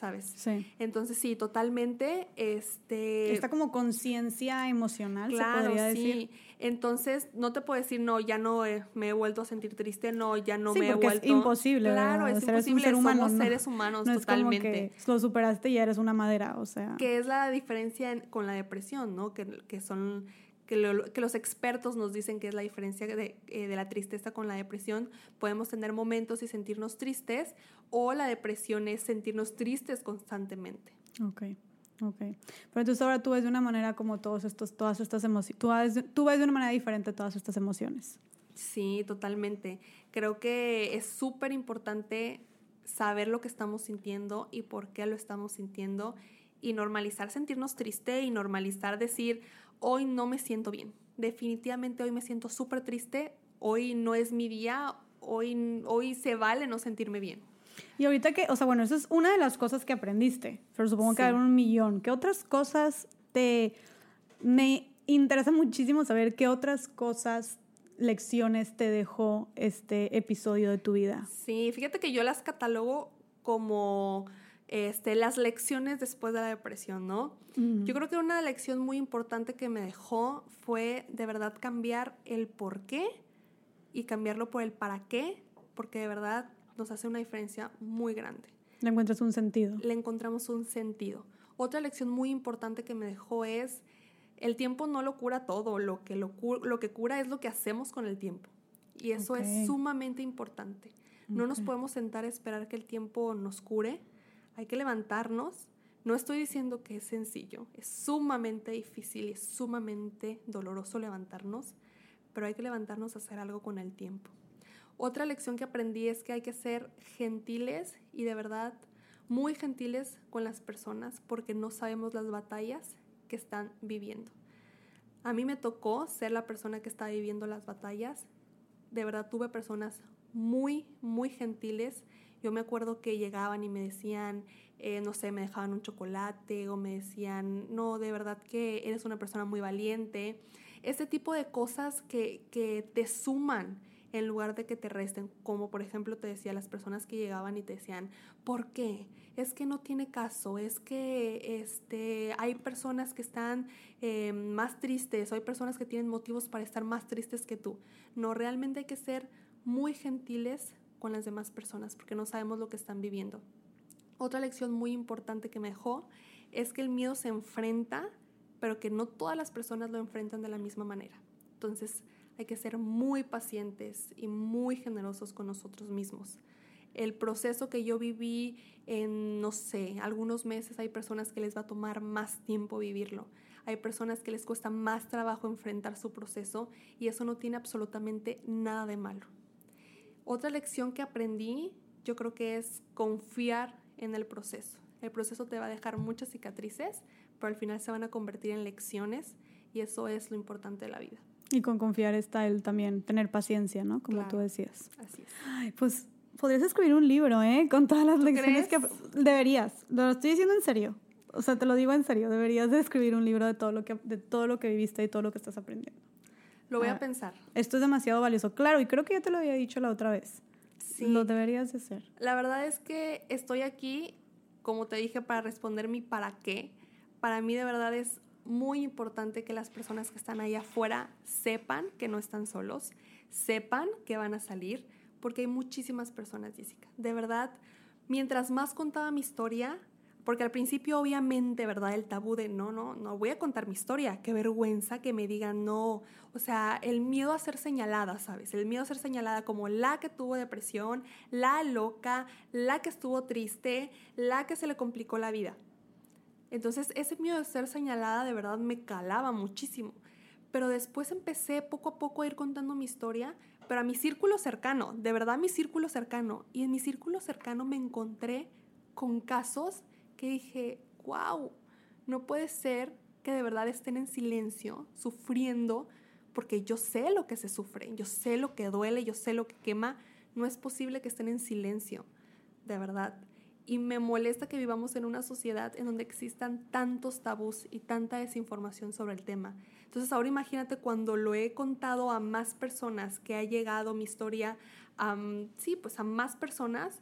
¿Sabes? Sí. Entonces sí, totalmente, este... Está como conciencia emocional, se podría decir. Sí. Entonces, no te puedo decir, no, ya no me he vuelto a sentir triste, no, ya no me he vuelto... es imposible, Claro, es imposible, ser humano, somos seres humanos no totalmente. Es como que lo superaste y ya eres una madera, o sea... Que es la diferencia con la depresión, ¿no? Que, que son que, los expertos nos dicen que es la diferencia de, eh, de, la tristeza con la depresión. Podemos tener momentos y sentirnos tristes o la depresión es sentirnos tristes constantemente. Ok. Ok. Pero entonces ahora tú ves de una manera como todos estos, todas estas emociones, tú ves, tú ves de una manera diferente todas estas emociones. Sí, totalmente. Creo que es súper importante saber lo que estamos sintiendo y por qué lo estamos sintiendo y normalizar sentirnos triste y normalizar decir, hoy no me siento bien. Definitivamente hoy me siento súper triste, hoy no es mi día, hoy, hoy se vale no sentirme bien. Y ahorita que, o sea, bueno, esa es una de las cosas que aprendiste, pero supongo que hay un millón. ¿Qué otras cosas te... Me interesa muchísimo saber qué otras cosas, lecciones te dejó este episodio de tu vida. Sí, fíjate que yo las catalogo como este, las lecciones después de la depresión, ¿no? Yo creo que una lección muy importante que me dejó fue de verdad cambiar el por qué y cambiarlo por el para qué, porque de verdad nos hace una diferencia muy grande. Le encuentras un sentido. Le encontramos un sentido. Otra lección muy importante que me dejó es, el tiempo no lo cura todo, lo que, lo, lo que cura es lo que hacemos con el tiempo. Y eso es sumamente importante. No nos podemos sentar a esperar que el tiempo nos cure hay que levantarnos, No estoy diciendo que es sencillo, es sumamente difícil y es sumamente doloroso levantarnos, pero hay que levantarnos a hacer algo con el tiempo. Otra lección que aprendí es que hay que ser gentiles y de verdad muy gentiles con las personas porque no sabemos las batallas que están viviendo. A mí me tocó ser la persona que está viviendo las batallas. De verdad tuve personas muy, muy gentiles. Yo me acuerdo que llegaban y me decían, eh, no sé, me dejaban un chocolate o me decían, no, de verdad que eres una persona muy valiente. Ese tipo de cosas que, que te suman en lugar de que te resten, como por ejemplo te decía las personas que llegaban y te decían, ¿por qué? Es que no tiene caso, es que este, hay personas que están eh, más tristes, o hay personas que tienen motivos para estar más tristes que tú. No, realmente hay que ser muy gentiles con las demás personas porque no sabemos lo que están viviendo. Otra lección muy importante que me dejó es que el miedo se enfrenta, pero que no todas las personas lo enfrentan de la misma manera. Entonces, hay que ser muy pacientes y muy generosos con nosotros mismos. El proceso que yo viví en, no sé, algunos meses, hay personas que les va a tomar más tiempo vivirlo. Hay personas que les cuesta más trabajo enfrentar su proceso y eso no tiene absolutamente nada de malo. Otra lección que aprendí, yo creo que es confiar en el proceso. El proceso te va a dejar muchas cicatrices, pero al final se van a convertir en lecciones y eso es lo importante de la vida. Y con confiar está el también tener paciencia, ¿no? Como tú decías. Así es. Ay, pues podrías escribir un libro, ¿eh? Con todas las lecciones que deberías. Lo estoy diciendo en serio. O sea, te lo digo en serio. Deberías de escribir un libro de todo lo que de todo lo que viviste y todo lo que estás aprendiendo. Lo voy a, a ah, pensar. Esto es demasiado valioso. Claro, y creo que ya te lo había dicho la otra vez. Sí. Lo deberías de hacer. La verdad es que estoy aquí, como te dije, para responder mi para qué. Para mí de verdad es muy importante que las personas que están ahí afuera sepan que no están solos, sepan que van a salir, porque hay muchísimas personas, Jessica. De verdad, mientras más contaba mi historia, porque al principio obviamente, ¿verdad? El tabú de no, no, no voy a contar mi historia, qué vergüenza que me digan no. O sea, el miedo a ser señalada, ¿sabes? El miedo a ser señalada como la que tuvo depresión, la loca, la que estuvo triste, la que se le complicó la vida. Entonces ese miedo de ser señalada de verdad me calaba muchísimo. Pero después empecé poco a poco a ir contando mi historia, pero a mi círculo cercano, de verdad mi círculo cercano. Y en mi círculo cercano me encontré con casos que dije, wow, no puede ser que de verdad estén en silencio, sufriendo, porque yo sé lo que se sufre, yo sé lo que duele, yo sé lo que quema. No es posible que estén en silencio, de verdad y me molesta que vivamos en una sociedad en donde existan tantos tabús y tanta desinformación sobre el tema. Entonces ahora imagínate cuando lo he contado a más personas, que ha llegado mi historia sí, pues a más personas,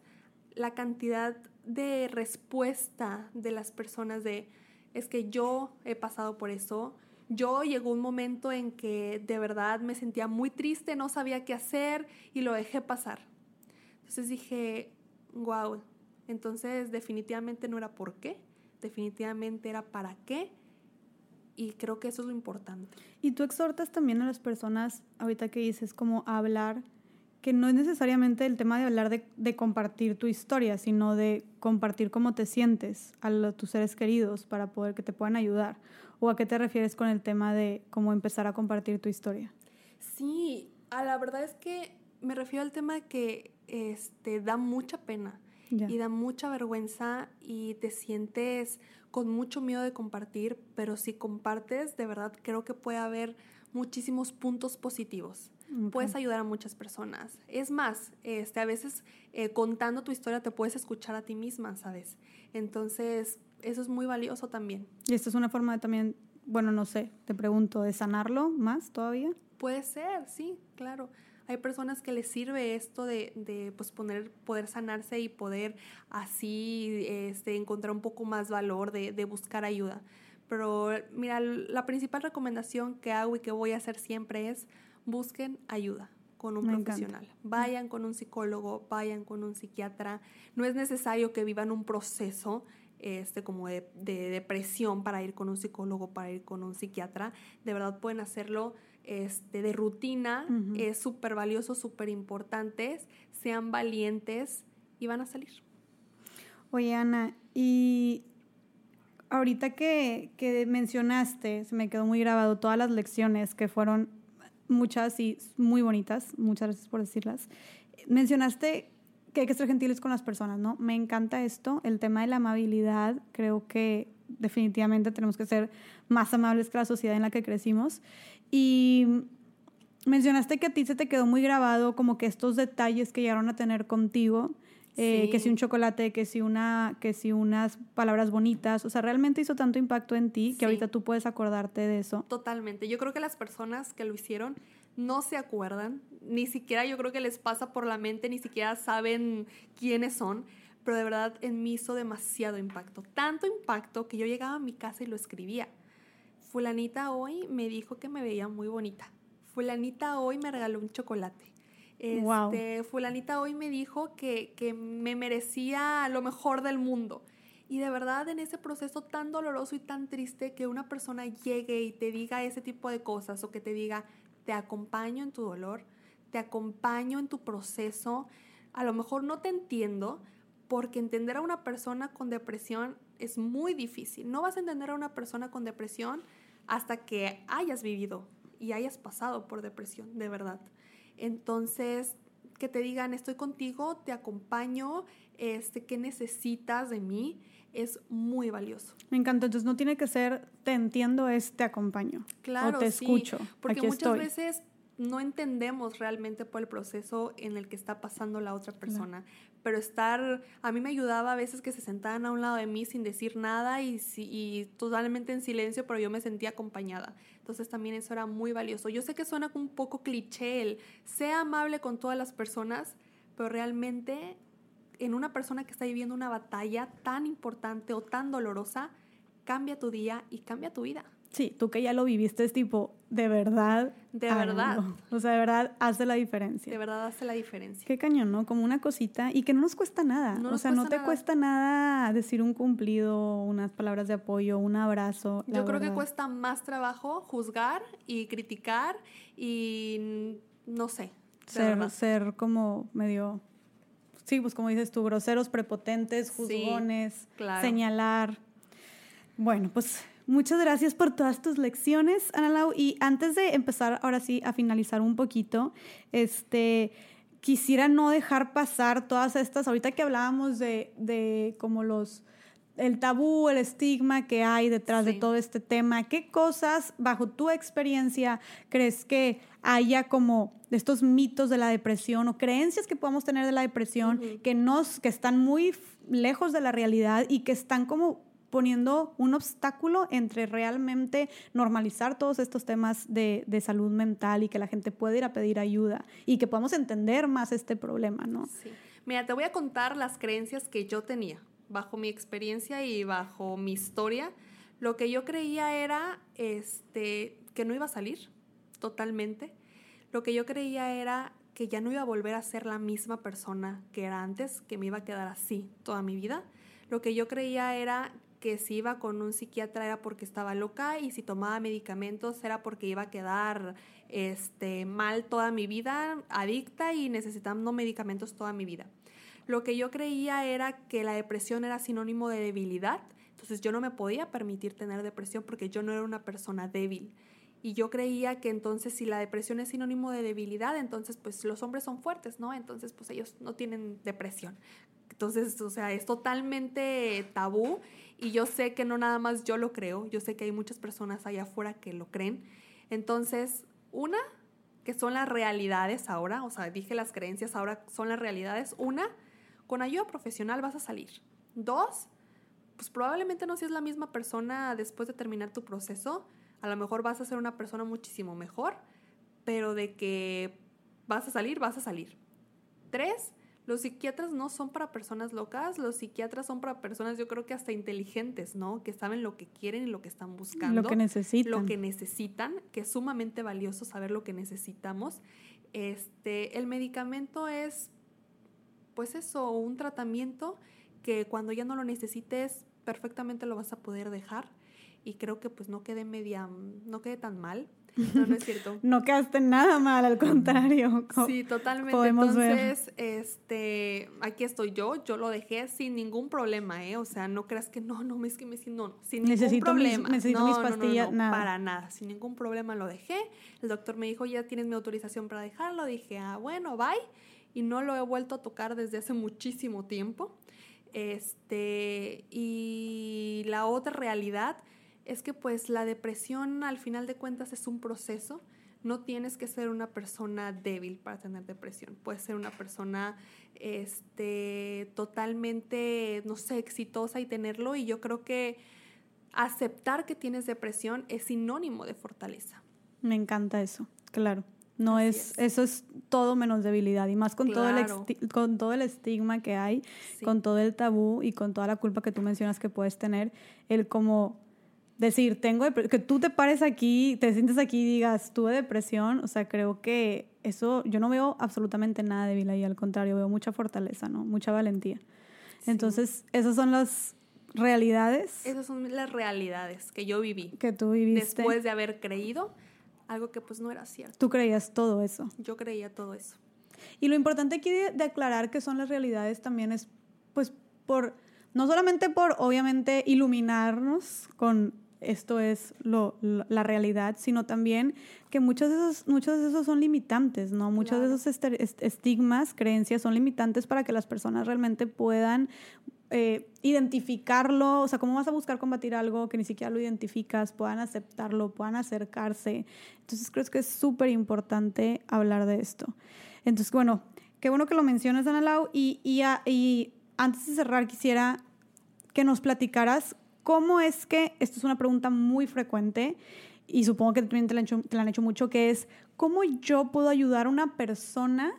la cantidad de respuesta de las personas de, es que yo he pasado por eso, yo llegó un momento en que de verdad me sentía muy triste, no sabía qué hacer y lo dejé pasar. Entonces dije, wow, entonces, definitivamente no era por qué, definitivamente era para qué. Y creo que eso es lo importante. Y tú exhortas también a las personas, ahorita que dices, como hablar, que no es necesariamente el tema de hablar de, compartir tu historia, sino de compartir cómo te sientes a, tus seres queridos para poder que te puedan ayudar. ¿O a qué te refieres con el tema de cómo empezar a compartir tu historia? Sí, a la verdad es que me refiero al tema que este, da mucha pena y da mucha vergüenza y te sientes con mucho miedo de compartir, pero si compartes, de verdad creo que puede haber muchísimos puntos positivos. Puedes ayudar a muchas personas. Es más, este, a veces eh, contando tu historia te puedes escuchar a ti misma, ¿sabes? Entonces, eso es muy valioso también. Y esto es una forma de también, bueno, no sé, te pregunto, ¿de sanarlo más todavía? Puede ser, sí, claro. Hay personas que les sirve esto de, de pues poner, poder sanarse y poder así este, encontrar un poco más valor de, de buscar ayuda. Pero mira, la principal recomendación que hago y que voy a hacer siempre es busquen ayuda con un profesional. Vayan con un psicólogo, vayan con un psiquiatra. No es necesario que vivan un proceso este, como de, de, depresión para ir con un psicólogo, para ir con un psiquiatra. De verdad pueden hacerlo este, de rutina, es súper valioso, súper importantes, sean valientes y van a salir. Oye, Ana, y ahorita que, que mencionaste, se me quedó muy grabado todas las lecciones que fueron muchas y muy bonitas, muchas gracias por decirlas. Mencionaste que hay que ser gentiles con las personas, ¿no? Me encanta esto, el tema de la amabilidad, creo que definitivamente tenemos que ser más amables que la sociedad en la que crecimos. Y mencionaste que a ti se te quedó muy grabado como que estos detalles que llegaron a tener contigo, eh, que si un chocolate, que si, una, que si unas palabras bonitas, o sea, realmente hizo tanto impacto en ti que ahorita tú puedes acordarte de eso. Totalmente, yo creo que las personas que lo hicieron no se acuerdan, ni siquiera yo creo que les pasa por la mente, ni siquiera saben quiénes son, pero de verdad en mí hizo demasiado impacto, tanto impacto que yo llegaba a mi casa y lo escribía. Fulanita hoy me dijo que me veía muy bonita. Fulanita hoy me regaló un chocolate. Este, Fulanita hoy me dijo que, que me merecía lo mejor del mundo. Y de verdad en ese proceso tan doloroso y tan triste que una persona llegue y te diga ese tipo de cosas o que te diga, te acompaño en tu dolor, te acompaño en tu proceso, a lo mejor no te entiendo, porque entender a una persona con depresión es muy difícil. No vas a entender a una persona con depresión hasta que hayas vivido y hayas pasado por depresión, de verdad. Entonces, que te digan, estoy contigo, te acompaño, este, ¿qué necesitas de mí? Es muy valioso. Me encanta, entonces no tiene que ser, te entiendo, es te acompaño. Claro, o te escucho. Porque muchas veces no entendemos realmente por el proceso en el que está pasando la otra persona. Pero estar, a mí me ayudaba a veces que se sentaban a un lado de mí sin decir nada y, y totalmente en silencio, pero yo me sentía acompañada. Entonces también eso era muy valioso. Yo sé que suena un poco cliché el sea amable con todas las personas, pero realmente en una persona que está viviendo una batalla tan importante o tan dolorosa, cambia tu día y cambia tu vida. Sí, tú que ya lo viviste es tipo, de verdad. De verdad. O sea, de verdad hace la diferencia. De verdad hace la diferencia. Qué cañón, ¿no? Como una cosita y que no nos cuesta nada. o sea, no te cuesta nada decir un cumplido, unas palabras de apoyo, un abrazo. Yo creo que cuesta más trabajo juzgar y criticar y no sé. Ser, ser como medio sí, pues como dices tú, groseros, prepotentes, juzgones, señalar. Bueno, pues Muchas gracias por todas tus lecciones, Ana Lau. Y antes de empezar, ahora sí, a finalizar un poquito, este, quisiera no dejar pasar todas estas, ahorita que hablábamos de, de como los, el tabú, el estigma que hay detrás de todo este tema, ¿qué cosas, bajo tu experiencia, crees que haya como estos mitos de la depresión o creencias que podamos tener de la depresión que, nos, que están muy lejos de la realidad y que están como poniendo un obstáculo entre realmente normalizar todos estos temas de, salud mental y que la gente pueda ir a pedir ayuda y que podamos entender más este problema, ¿no? Sí. Mira, te voy a contar las creencias que yo tenía bajo mi experiencia y bajo mi historia. Lo que yo creía era este, que no iba a salir totalmente. Lo que yo creía era que ya no iba a volver a ser la misma persona que era antes, que me iba a quedar así toda mi vida. Lo que yo creía era que si iba con un psiquiatra era porque estaba loca y si tomaba medicamentos era porque iba a quedar este, mal toda mi vida, adicta y necesitando medicamentos toda mi vida. Lo que yo creía era que la depresión era sinónimo de debilidad, entonces yo no me podía permitir tener depresión porque yo no era una persona débil. Y yo creía que entonces si la depresión es sinónimo de debilidad, entonces pues los hombres son fuertes, ¿no? Entonces pues ellos no tienen depresión. Entonces, o sea, es totalmente tabú y yo sé que no nada más yo lo creo, yo sé que hay muchas personas allá afuera que lo creen. Entonces, una, que son las realidades ahora, o sea, dije las creencias, ahora son las realidades. Una, con ayuda profesional vas a salir. Dos, pues probablemente no seas la misma persona después de terminar tu proceso. A lo mejor vas a ser una persona muchísimo mejor, pero de que vas a salir, vas a salir. Tres, los psiquiatras no son para personas locas, los psiquiatras son para personas yo creo que hasta inteligentes, ¿no? Que saben lo que quieren y lo que están buscando. Lo que necesitan. Lo que necesitan, que es sumamente valioso saber lo que necesitamos. Este, el medicamento es, pues eso, un tratamiento que cuando ya no lo necesites, perfectamente lo vas a poder dejar y creo que pues no quede media, no quede tan mal. No, no es cierto. no quedaste nada mal, al contrario. Sí, totalmente. Entonces, este, aquí estoy yo, yo lo dejé sin ningún problema, ¿eh? O sea, no creas que no, no, es que me no, no, sin ningún problema. necesito mis pastillas, nada. Para nada, sin ningún problema lo dejé. El doctor me dijo, ya tienes mi autorización para dejarlo. Dije, ah, bueno, bye. Y no lo he vuelto a tocar desde hace muchísimo tiempo. Este, y la otra realidad es que pues la depresión al final de cuentas es un proceso. No tienes que ser una persona débil para tener depresión. Puedes ser una persona este, totalmente, no sé, exitosa y tenerlo. Y yo creo que aceptar que tienes depresión es sinónimo de fortaleza. Me encanta eso, claro. No es, eso es todo menos debilidad y más con, todo, el con todo el estigma que hay, con todo el tabú y con toda la culpa que tú mencionas que puedes tener, el como decir, tengo que tú te pares aquí, te sientes aquí y digas, tuve depresión, o sea, creo que eso, yo no veo absolutamente nada débil ahí, al contrario, veo mucha fortaleza, ¿no? Mucha valentía. Entonces, esas son las realidades. Esas son las realidades que yo viví. Que tú viviste. Después de haber creído algo que pues no era cierto. Tú creías todo eso. Yo creía todo eso. Y lo importante aquí de, aclarar que son las realidades también es pues por, no solamente por obviamente iluminarnos con esto es lo, la realidad, sino también que muchos de esos, muchos de esos son limitantes, ¿no? Muchos de esos estigmas, creencias son limitantes para que las personas realmente puedan eh, identificarlo, o sea, cómo vas a buscar combatir algo que ni siquiera lo identificas, puedan aceptarlo, puedan acercarse. Entonces creo que es súper importante hablar de esto. Entonces, bueno, qué bueno que lo mencionas, Ana Lau, y, y, y antes de cerrar quisiera que nos platicaras cómo es que, esto es una pregunta muy frecuente, y supongo que también te la, te la han hecho mucho, que es, ¿cómo yo puedo ayudar a una persona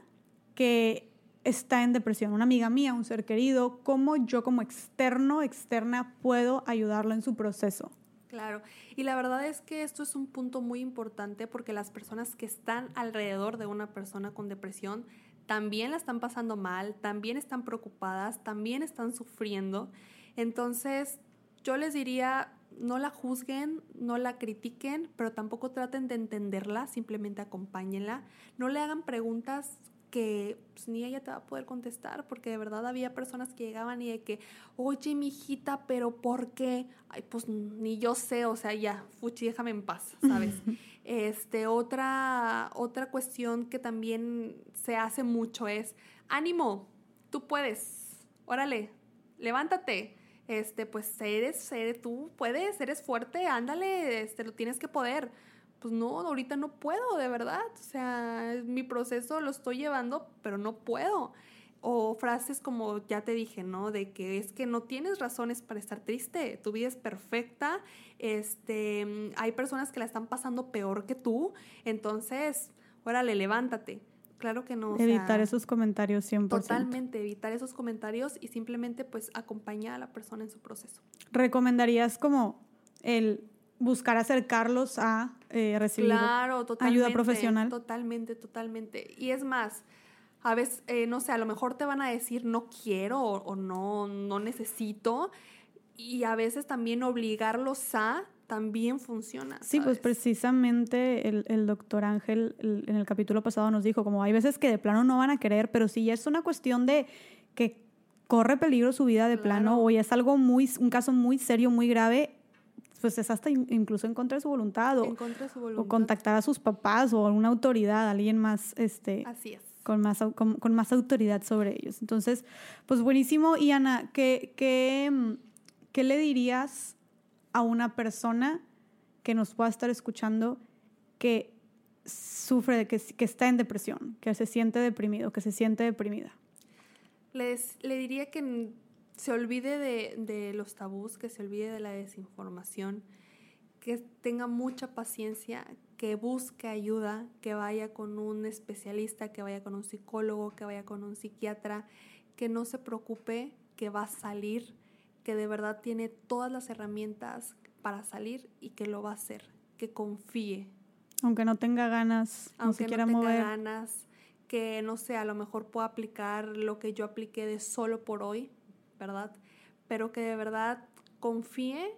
que está en depresión, una amiga mía, un ser querido, cómo yo como externo, externa, puedo ayudarlo en su proceso. Claro, y la verdad es que esto es un punto muy importante porque las personas que están alrededor de una persona con depresión también la están pasando mal, también están preocupadas, también están sufriendo. Entonces, yo les diría, no la juzguen, no la critiquen, pero tampoco traten de entenderla, simplemente acompáñenla. No le hagan preguntas que pues, ni ella te va a poder contestar, porque de verdad había personas que llegaban y de que, oye, mi hijita, pero ¿por qué? Ay, pues ni yo sé, o sea, ya, fuchi, déjame en paz, ¿sabes? este, otra, otra cuestión que también se hace mucho es, ánimo, tú puedes, órale, levántate, este, pues eres, eres tú, puedes, eres fuerte, ándale, este, lo tienes que poder pues no, ahorita no puedo, de verdad. O sea, mi proceso lo estoy llevando, pero no puedo. O frases como ya te dije, ¿no? De que es que no tienes razones para estar triste, tu vida es perfecta, este, hay personas que la están pasando peor que tú, entonces, órale, levántate. Claro que no. Evitar esos comentarios 100%. Totalmente, evitar esos comentarios y simplemente pues acompañar a la persona en su proceso. ¿Recomendarías como el buscar acercarlos a eh, recibir ayuda profesional. Totalmente, totalmente. Y es más, a veces, eh, no sé, a lo mejor te van a decir no quiero o, no, no necesito. Y a veces también obligarlos a también funciona. Sí, pues precisamente el, el doctor Ángel en el capítulo pasado nos dijo, como hay veces que de plano no van a querer, pero si ya es una cuestión de que corre peligro su vida de plano o ya es algo muy, un caso muy serio, muy grave, pues es hasta incluso en contra de su voluntad o, o contactar a sus papás o a una autoridad, alguien más, este, Así es. Con más, con, más autoridad sobre ellos. Entonces, pues buenísimo. Y Ana, ¿qué, qué, qué le dirías a una persona que nos pueda estar escuchando que sufre, de que, que está en depresión, que se siente deprimido, que se siente deprimida? Les, le diría que se olvide de, los tabús, que se olvide de la desinformación, que tenga mucha paciencia, que busque ayuda, que vaya con un especialista, que vaya con un psicólogo, que vaya con un psiquiatra, que no se preocupe, que va a salir, que de verdad tiene todas las herramientas para salir y que lo va a hacer, que confíe. Aunque no tenga ganas, aunque no, no tenga ganas, que no sé, a lo mejor pueda aplicar lo que yo apliqué de solo por hoy, ¿verdad? Pero que de verdad confíe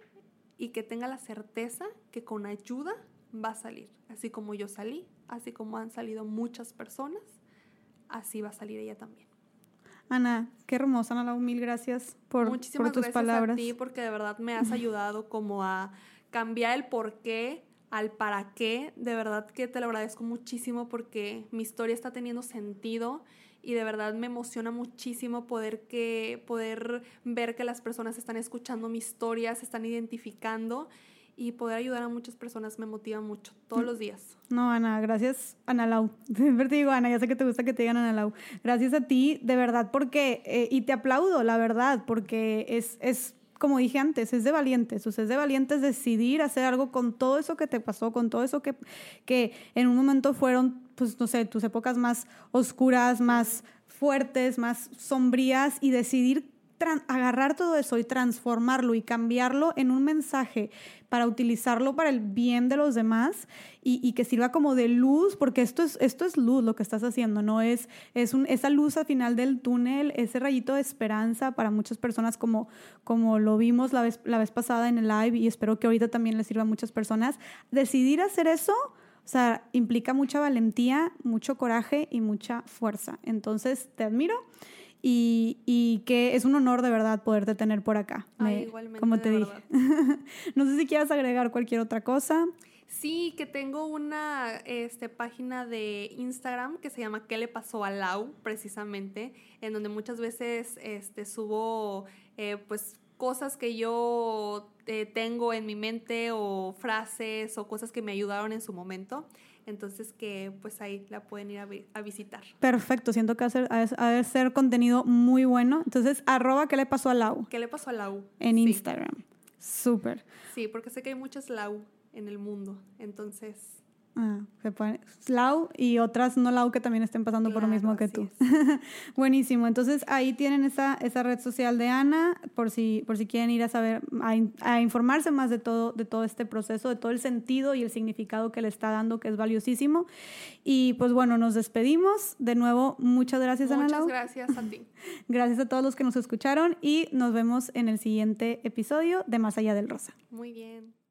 y que tenga la certeza que con ayuda va a salir. Así como yo salí, así como han salido muchas personas, así va a salir ella también. Ana, qué hermosa, Ana mil gracias por, Muchísimas por tus gracias palabras. a ti porque de verdad me has ayudado como a cambiar el por qué al para qué. De verdad que te lo agradezco muchísimo porque mi historia está teniendo sentido y de verdad me emociona muchísimo poder que poder ver que las personas están escuchando mi historia, se están identificando y poder ayudar a muchas personas me motiva mucho todos los días. No, Ana, gracias, Ana Lau. Siempre te digo, Ana, ya sé que te gusta que te digan Ana Lau. Gracias a ti, de verdad, porque, eh, y te aplaudo, la verdad, porque es, es, como dije antes, es de valientes, o sea, es de valientes decidir hacer algo con todo eso que te pasó, con todo eso que, que en un momento fueron, pues, no sé, tus épocas más oscuras, más fuertes, más sombrías, y decidir agarrar todo eso y transformarlo y cambiarlo en un mensaje para utilizarlo para el bien de los demás y, que sirva como de luz, porque esto es, esto es luz lo que estás haciendo, ¿no? Es, es esa luz al final del túnel, ese rayito de esperanza para muchas personas como, como lo vimos la vez, la vez pasada en el live y espero que ahorita también le sirva a muchas personas. Decidir hacer eso... O sea, implica mucha valentía, mucho coraje y mucha fuerza. Entonces, te admiro y, y, que es un honor de verdad poderte tener por acá. igualmente, como te dije. no sé si quieras agregar cualquier otra cosa. Sí, que tengo una este, página de Instagram que se llama ¿Qué le pasó a Lau? precisamente, en donde muchas veces este, subo eh, pues cosas que yo eh, tengo en mi mente o frases o cosas que me ayudaron en su momento. Entonces que pues ahí la pueden ir a, visitar. Perfecto, siento que ha de ser contenido muy bueno. Entonces, arroba, ¿qué le pasó a Lau? ¿Qué le pasó a Lau? En Instagram. Súper. Sí, porque sé que hay muchas Lau en el mundo. Entonces, Ah, se pone Lau y otras no Lau que también estén pasando por lo mismo que tú. Buenísimo. Entonces ahí tienen esa, esa red social de Ana por si, por si quieren ir a saber, a, informarse más de todo, de todo este proceso, de todo el sentido y el significado que le está dando, que es valiosísimo. Y pues bueno, nos despedimos. De nuevo, muchas gracias Ana Lau. Muchas gracias a ti. gracias a todos los que nos escucharon y nos vemos en el siguiente episodio de Más allá del Rosa. Muy bien.